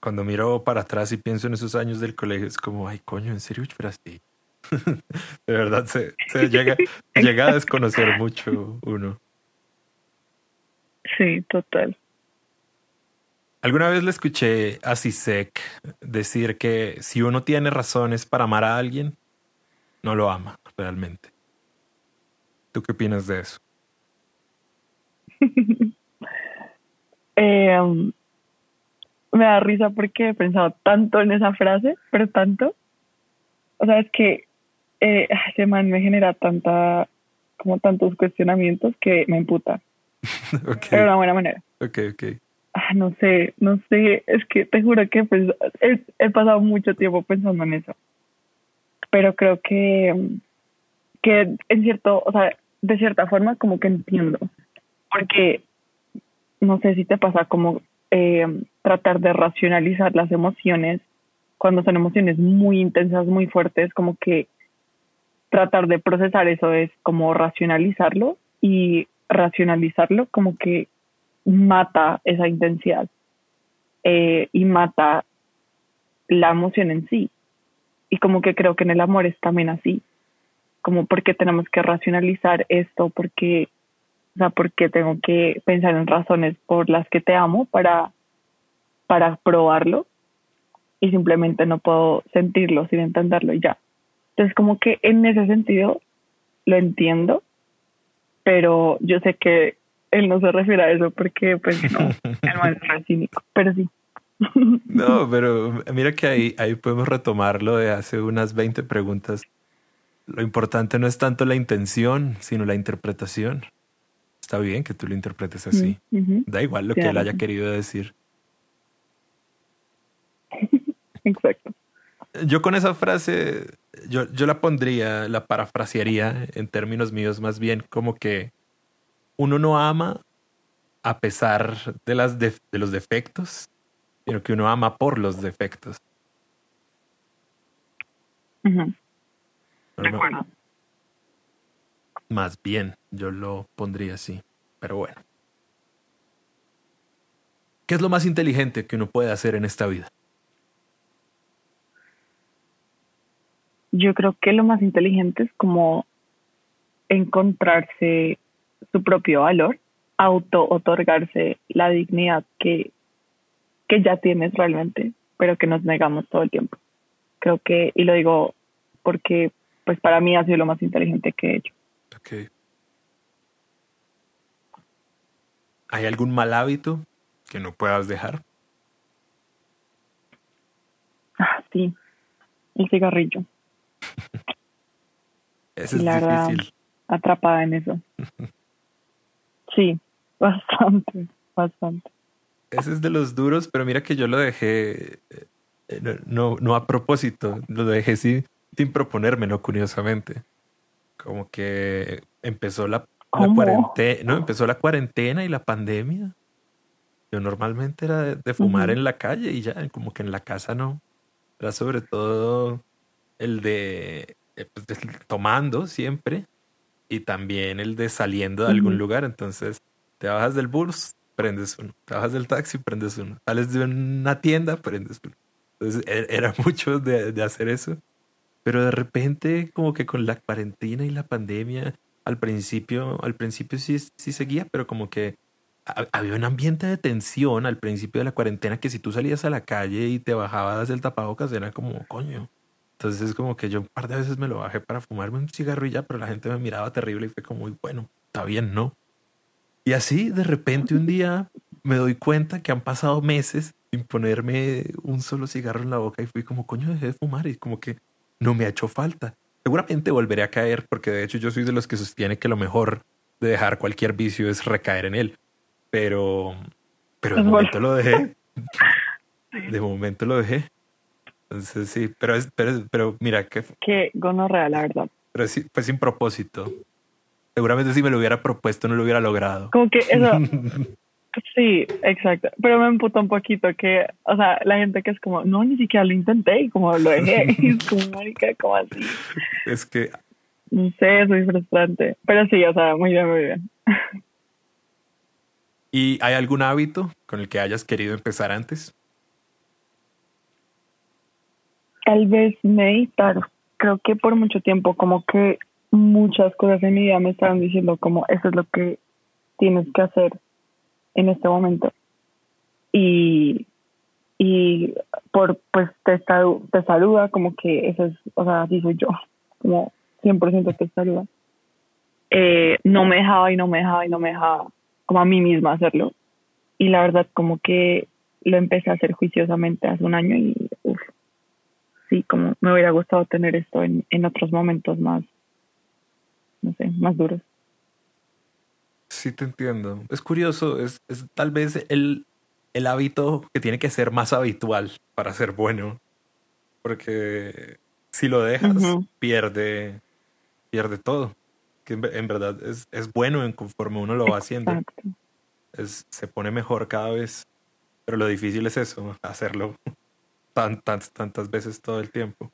Cuando miro para atrás y pienso en esos años del colegio, es como, ay, coño, ¿en serio yo así? De verdad, se, se llega a desconocer mucho uno. Sí, total. Alguna vez le escuché a Sisek decir que si uno tiene razones para amar a alguien, no lo ama realmente. ¿Tú qué opinas de eso? Eh, um, me da risa porque he pensado tanto en esa frase, pero tanto. O sea, es que eh, ese man me genera tanta, como tantos cuestionamientos que me imputa, Ok, pero de una buena manera. ok, ok. Ah, no sé, no sé, es que te juro que pues, he, he pasado mucho tiempo pensando en eso. Pero creo que, que en cierto, o sea, de cierta forma como que entiendo. Porque no sé si te pasa como eh, tratar de racionalizar las emociones cuando son emociones muy intensas, muy fuertes, como que tratar de procesar eso es como racionalizarlo y racionalizarlo como que mata esa intensidad eh, y mata la emoción en sí. Y como que creo que en el amor es también así, como porque tenemos que racionalizar esto, porque, o sea, porque tengo que pensar en razones por las que te amo para, para probarlo y simplemente no puedo sentirlo sin entenderlo y ya. Entonces como que en ese sentido lo entiendo, pero yo sé que él no se refiere a eso porque pues no, él no es cínico, pero sí. No, pero mira que ahí, ahí podemos retomar lo de hace unas 20 preguntas. Lo importante no es tanto la intención, sino la interpretación. Está bien que tú lo interpretes así. Ujú, Da igual lo que él haya querido decir. Exacto. Yo con esa frase, yo, yo la pondría, la parafrasearía en términos míos más bien como que uno no ama a pesar de, las def- de los defectos, sino que uno ama por los defectos. De acuerdo. más bien, yo lo pondría así. Pero bueno. ¿Qué es lo más inteligente que uno puede hacer en esta vida? Yo creo que lo más inteligente es como encontrarse su propio valor, auto otorgarse la dignidad que, que ya tienes realmente, pero que nos negamos todo el tiempo. Creo que, y lo digo porque pues para mí ha sido lo más inteligente que he hecho. Ok. ¿Hay algún mal hábito que no puedas dejar? Ah, sí, el cigarrillo. Ese es La verdad. difícil. atrapada en eso. Sí, bastante, bastante. Ese es de los duros, pero mira que yo lo dejé eh, no, no, a propósito, lo dejé sin, sin proponérmelo, curiosamente. Como que empezó la, cuarentena, no, empezó la cuarentena y la pandemia. Yo normalmente era de, de fumar en la calle y ya, como que en la casa no. Era sobre todo el de, eh, pues, de tomando siempre y también el de saliendo de algún lugar. Entonces, te bajas del bus, prendes uno. Te bajas del taxi, prendes uno. Sales de una tienda, prendes uno. Entonces, e- era mucho de, de hacer eso. Pero de repente, como que con la cuarentena y la pandemia, al principio, al principio sí, sí seguía, pero como que ha- había un ambiente de tensión al principio de la cuarentena que si tú salías a la calle y te bajabas del tapabocas era como, coño. Entonces es como que yo un par de veces me lo bajé para fumarme un cigarro y ya, pero la gente me miraba terrible y fue como, muy bueno, está bien, ¿no? Y así de repente un día me doy cuenta que han pasado meses sin ponerme un solo cigarro en la boca y fui como, coño, dejé de fumar y como que no me ha hecho falta. Seguramente volveré a caer porque de hecho yo soy de los que sostiene que lo mejor de dejar cualquier vicio es recaer en él. Pero, pero de momento lo dejé. De momento lo dejé. Entonces sí, pero, es, pero, pero mira, que Qué gonorrea, la verdad. pero sí, fue sin propósito. Seguramente si me lo hubiera propuesto no lo hubiera logrado. Como que eso, sí, exacto. Pero me emputa un poquito que, o sea, la gente que es como, no, ni siquiera lo intenté y como lo dejé. Y es como, marica, como así. es que No sé, es muy frustrante. Pero sí, o sea, muy bien, muy bien. ¿Y hay algún hábito con el que hayas querido empezar antes? Tal vez meditar. Creo que por mucho tiempo, como que muchas cosas en mi vida me estaban diciendo como eso es lo que tienes que hacer en este momento. Y, y por, pues te, te saluda como que eso es, o sea, así soy yo, como 100% te saluda. Eh, no me dejaba y no me dejaba y no me dejaba como a mí misma hacerlo. Y la verdad como que lo empecé a hacer juiciosamente hace un año y sí, como me hubiera gustado tener esto en, en otros momentos más, no sé, más duros. Sí, te entiendo. Es curioso, es, es tal vez el, el hábito que tiene que ser más habitual para ser bueno. Porque si lo dejas, pierde, pierde todo. Que en, en verdad es, es bueno en conforme uno lo va haciendo. Es, se pone mejor cada vez. Pero lo difícil es eso, hacerlo tan, tan, tantas veces todo el tiempo.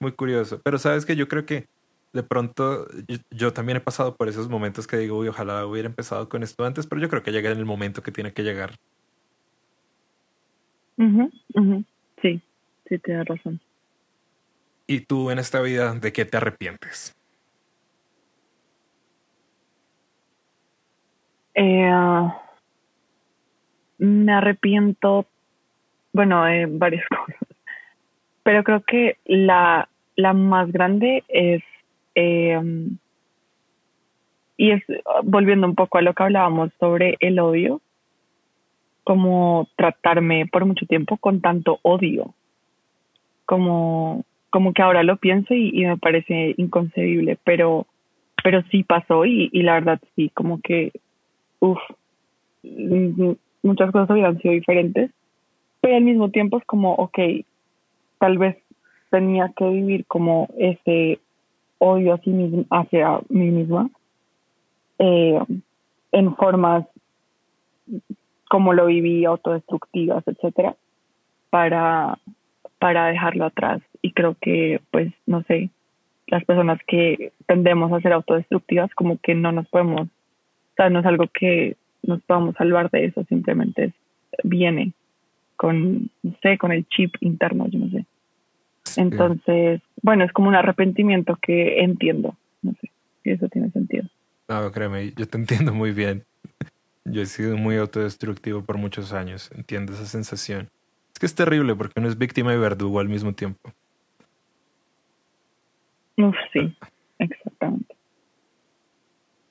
Muy curioso. Pero sabes que yo creo que de pronto yo, yo también he pasado por esos momentos que digo, uy, ojalá hubiera empezado con esto antes, pero yo creo que llega en el momento que tiene que llegar. Ujú. Sí, sí, tienes razón. ¿Y tú en esta vida de qué te arrepientes? Eh, me arrepiento, bueno, de varias cosas, pero creo que la, la más grande es, eh, y es volviendo un poco a lo que hablábamos sobre el odio, como tratarme por mucho tiempo con tanto odio, como, como que ahora lo pienso y, y me parece inconcebible, pero, pero sí pasó y, y la verdad sí, como que uf, mm, muchas cosas hubieran sido diferentes, pero al mismo tiempo es como, ok, tal vez tenía que vivir como ese odio hacia mí, hacia mí misma eh, en formas como lo viví, autodestructivas, etcétera, para, para dejarlo atrás. Y creo que, pues, no sé, las personas que tendemos a ser autodestructivas, como que no nos podemos o sea, no es algo que nos podamos salvar de eso, simplemente viene con, no sé, con el chip interno, yo no sé. Entonces, bueno, es como un arrepentimiento que entiendo, no sé, si eso tiene sentido. No, créeme, yo te entiendo muy bien. Yo he sido muy autodestructivo por muchos años. Entiendo esa sensación. Es que es terrible porque uno es víctima y verdugo al mismo tiempo. Uf, sí, exactamente.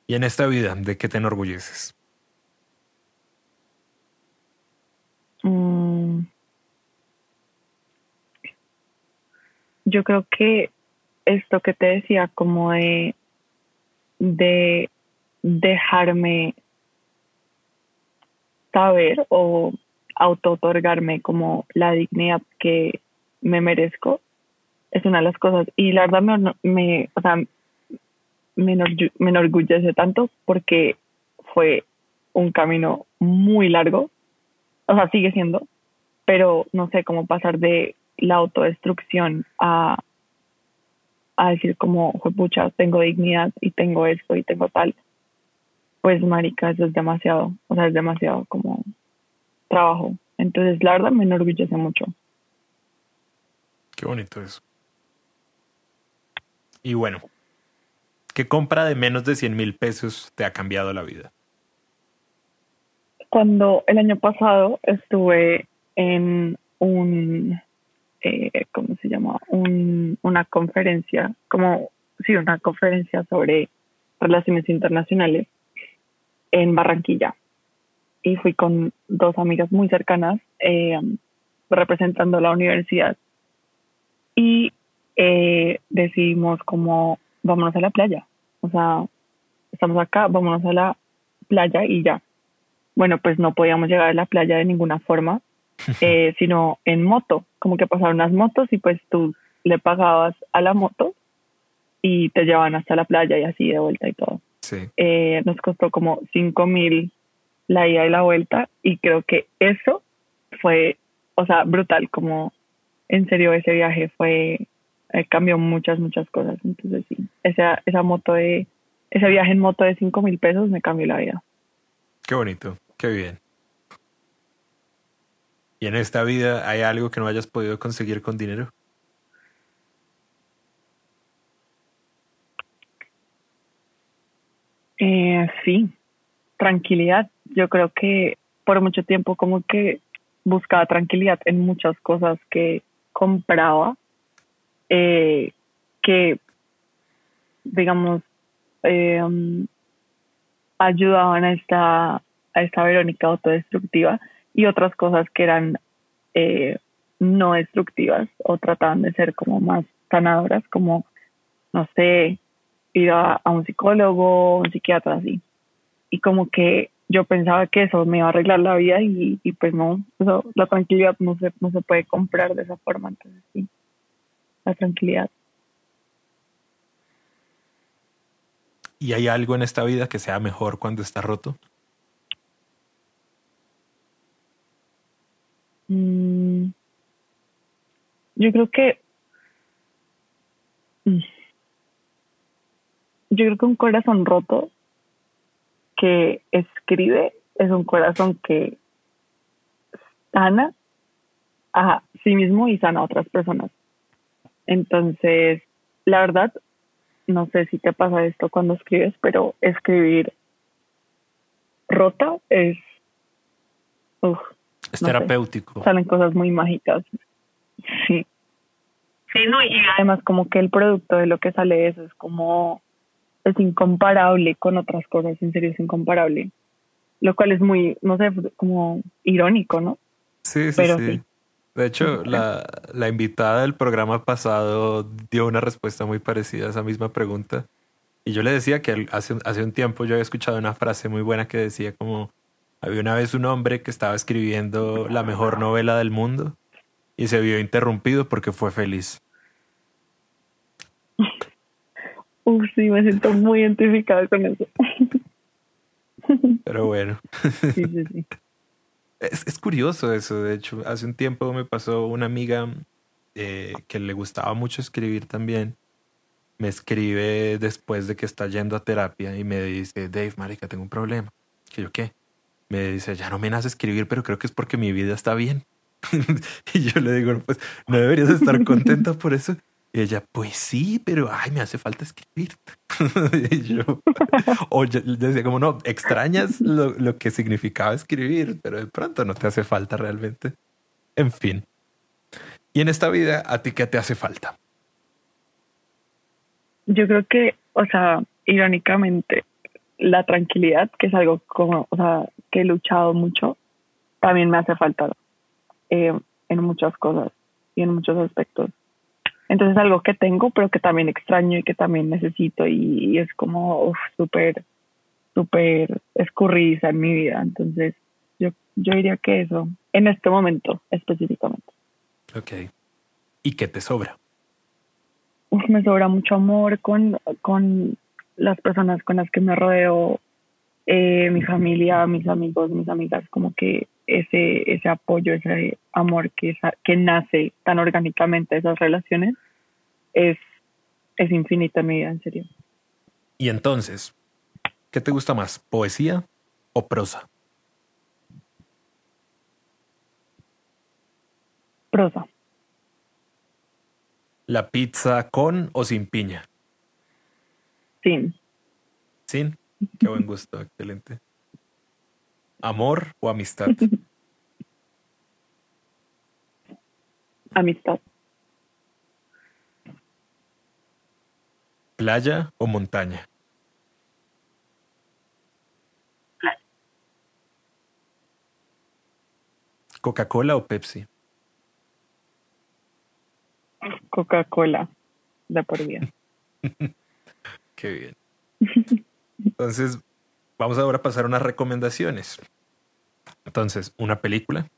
Y en esta vida, ¿de qué te enorgulleces? Mm, yo creo que esto que te decía, como de, de dejarme saber o auto-otorgarme como la dignidad que me merezco es una de las cosas. Y la verdad me, me, o sea, me enorgullece tanto porque fue un camino muy largo, o sea, sigue siendo, pero no sé cómo pasar de la autodestrucción a, a decir como, pucha, tengo dignidad y tengo esto y tengo tal. Pues, marica, eso es demasiado, o sea, es demasiado como trabajo. Entonces, la verdad me enorgullece mucho. Qué bonito eso. Y bueno, ¿qué compra de menos de 100 mil pesos te ha cambiado la vida? Cuando el año pasado estuve en un, eh, ¿cómo se llama? Un, una conferencia, como, sí, una conferencia sobre relaciones internacionales en Barranquilla. Y fui con dos amigas muy cercanas eh, representando la universidad. Y eh, decidimos como, vámonos a la playa. O sea, estamos acá, vámonos a la playa y ya bueno, pues no podíamos llegar a la playa de ninguna forma, eh, sino en moto, como que pasaron unas motos y pues tú le pagabas a la moto y te llevaban hasta la playa y así de vuelta y todo. Eh, nos costó como cinco mil la ida y la vuelta y creo que eso fue, o sea, brutal, como en serio ese viaje fue, eh, cambió muchas, muchas cosas. Entonces sí, esa, esa moto de, ese viaje en moto de cinco mil pesos me cambió la vida. Qué bonito. Qué bien. ¿Y en esta vida hay algo que no hayas podido conseguir con dinero? Eh, sí, tranquilidad. Yo creo que por mucho tiempo como que buscaba tranquilidad en muchas cosas que compraba, eh, que digamos eh, ayudaban a esta a esta Verónica autodestructiva y otras cosas que eran eh, no destructivas o trataban de ser como más sanadoras, como, no sé, ir a, un psicólogo, un psiquiatra, así. Y como que yo pensaba que eso me iba a arreglar la vida y, pues no, la tranquilidad no se, no se puede comprar de esa forma, entonces sí, la tranquilidad. ¿Y hay algo en esta vida que sea mejor cuando está roto? Mm, yo creo que. Mm, yo creo que un corazón roto que escribe es un corazón que sana a sí mismo y sana a otras personas. Entonces, la verdad, no sé si te pasa esto cuando escribes, pero escribir rota es es terapéutico. Salen cosas muy mágicas. Sí. Sí, no, y además como que el producto de lo que sale eso es como, es incomparable con otras cosas, en serio es incomparable. Lo cual es muy, no sé, como irónico, ¿no? Sí, sí, sí. De hecho, la, la invitada del programa pasado dio una respuesta muy parecida a esa misma pregunta. Y yo le decía que hace, hace un tiempo yo había escuchado una frase muy buena que decía como, había una vez un hombre que estaba escribiendo la mejor novela del mundo y se vio interrumpido porque fue feliz. Uf, sí, me siento muy identificado con eso. Pero bueno. Sí, sí, sí. Es, es, curioso eso, de hecho. Hace un tiempo me pasó una amiga eh, que le gustaba mucho escribir también. Me escribe después de que está yendo a terapia y me dice, Dave, marica, tengo un problema. Que yo, ¿qué? Me dice, ya no me nace escribir, pero creo que es porque mi vida está bien. y yo le digo, pues no deberías estar contenta por eso. Y ella, pues sí, pero ay, me hace falta escribir. y yo, o yo decía, como no, extrañas lo, lo, que significaba escribir, pero de pronto no te hace falta realmente. En fin. Y en esta vida, ¿a ti qué te hace falta? Yo creo que, o sea, irónicamente, la tranquilidad, que es algo como, o sea, que he luchado mucho, también me hace falta eh, en muchas cosas y en muchos aspectos. Entonces es algo que tengo, pero que también extraño y que también necesito y, es como súper, súper escurridiza en mi vida. Entonces yo, yo diría que eso, en este momento específicamente. Ok. ¿Y qué te sobra? me sobra mucho amor con, con las personas con las que me rodeo, eh, mi familia, mis amigos, mis amigas, como que ese, ese apoyo, ese amor que, que nace tan orgánicamente de esas relaciones es, es infinita en mi vida, en serio. Y entonces, ¿qué te gusta más, poesía o prosa? Prosa. ¿La pizza con o sin piña? Sin. Sin. Qué buen gusto, excelente. ¿Amor o amistad? Amistad. ¿Playa o montaña? ¿Coca-Cola o Pepsi? Coca-Cola, de por vida. Qué bien. Entonces, vamos ahora a pasar a unas recomendaciones. Entonces, ¿una película?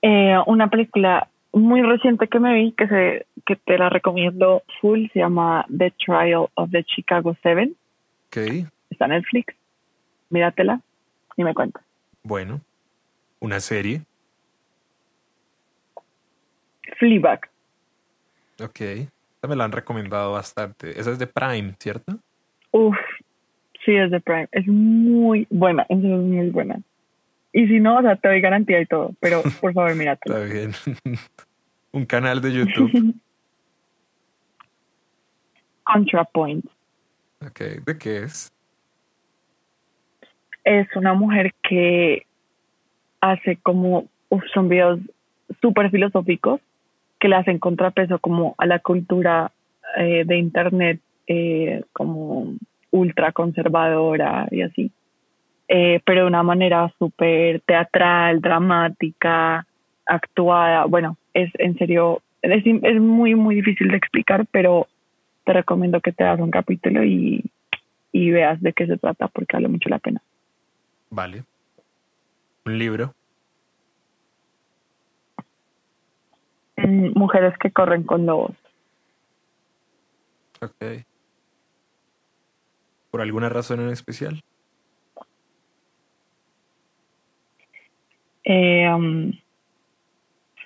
Eh, una película muy reciente que me vi, que, se, que te la recomiendo full, se llama The Trial of the Chicago Seven. Ok. Está en Netflix. Míratela y me cuenta. Bueno, ¿una serie? Fleabag. Ok. Esta me la han recomendado bastante. Esa es de Prime, ¿cierto? Uf, sí, es de Prime. Es muy buena, es muy buena. Y si no, o sea, te doy garantía y todo, pero por favor, mírate. Está bien. Un canal de YouTube. ContraPoint. Ok, ¿de qué es? Es una mujer que hace como, uf, son videos súper filosóficos que le hacen contrapeso como a la cultura eh, de Internet eh, como ultra conservadora y así, eh, pero de una manera súper teatral, dramática, actuada. Bueno, es en serio, es, es muy, muy difícil de explicar, pero te recomiendo que te hagas un capítulo y, y veas de qué se trata porque vale mucho la pena. Vale. ¿Un libro? Mujeres que corren con lobos. Ok. ¿Por alguna razón en especial? Eh, um,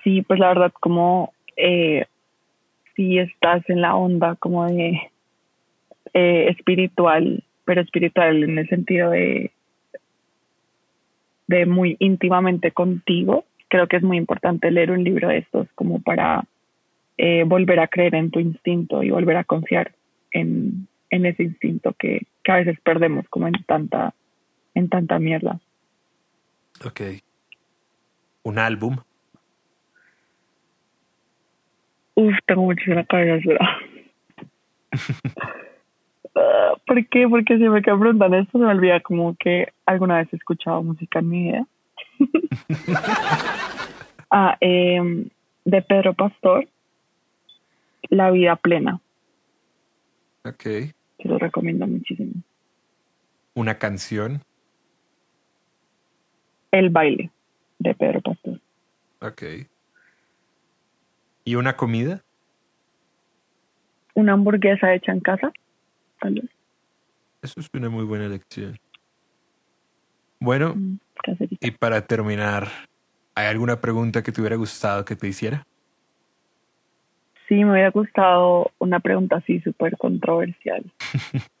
sí, pues la verdad, como eh, si estás en la onda como de eh, espiritual, pero espiritual en el sentido de, de muy íntimamente contigo, creo que es muy importante leer un libro de estos como para eh, volver a creer en tu instinto y volver a confiar en, en ese instinto que, que, a veces perdemos como en tanta, en tanta mierda. Ok. ¿Un álbum? Uf, tengo muchísima cabeza. uh, ¿Por qué? Porque si me quedan preguntando esto, se me olvida como que alguna vez he escuchado música en mi vida. ah, eh, de Pedro Pastor, La vida plena. Ok. Te lo recomiendo muchísimo. ¿Una canción? El baile, de Pedro Pastor. Ok. ¿Y una comida? Una hamburguesa hecha en casa, Eso es una muy buena elección. Bueno, mm. Y para terminar, ¿hay alguna pregunta que te hubiera gustado que te hiciera? Sí, me hubiera gustado una pregunta así súper controversial.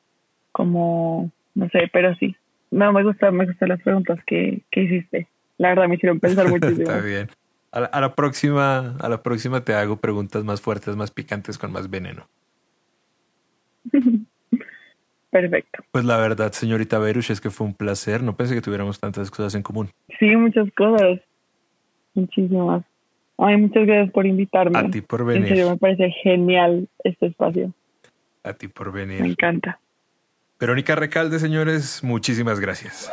Como, no sé, pero sí. No, me gustan, me gustan las preguntas que, que hiciste. La verdad me hicieron pensar muchísimo. Está bien. A la, a la, próxima, a la próxima te hago preguntas más fuertes, más picantes, con más veneno. Perfecto. Pues la verdad, señorita Berush, es que fue un placer. No pensé que tuviéramos tantas cosas en común. Sí, muchas cosas. Muchísimas. Ay, muchas gracias por invitarme. A ti por venir. En serio, me parece genial este espacio. A ti por venir. Me encanta. Verónica Recalde, señores, muchísimas gracias.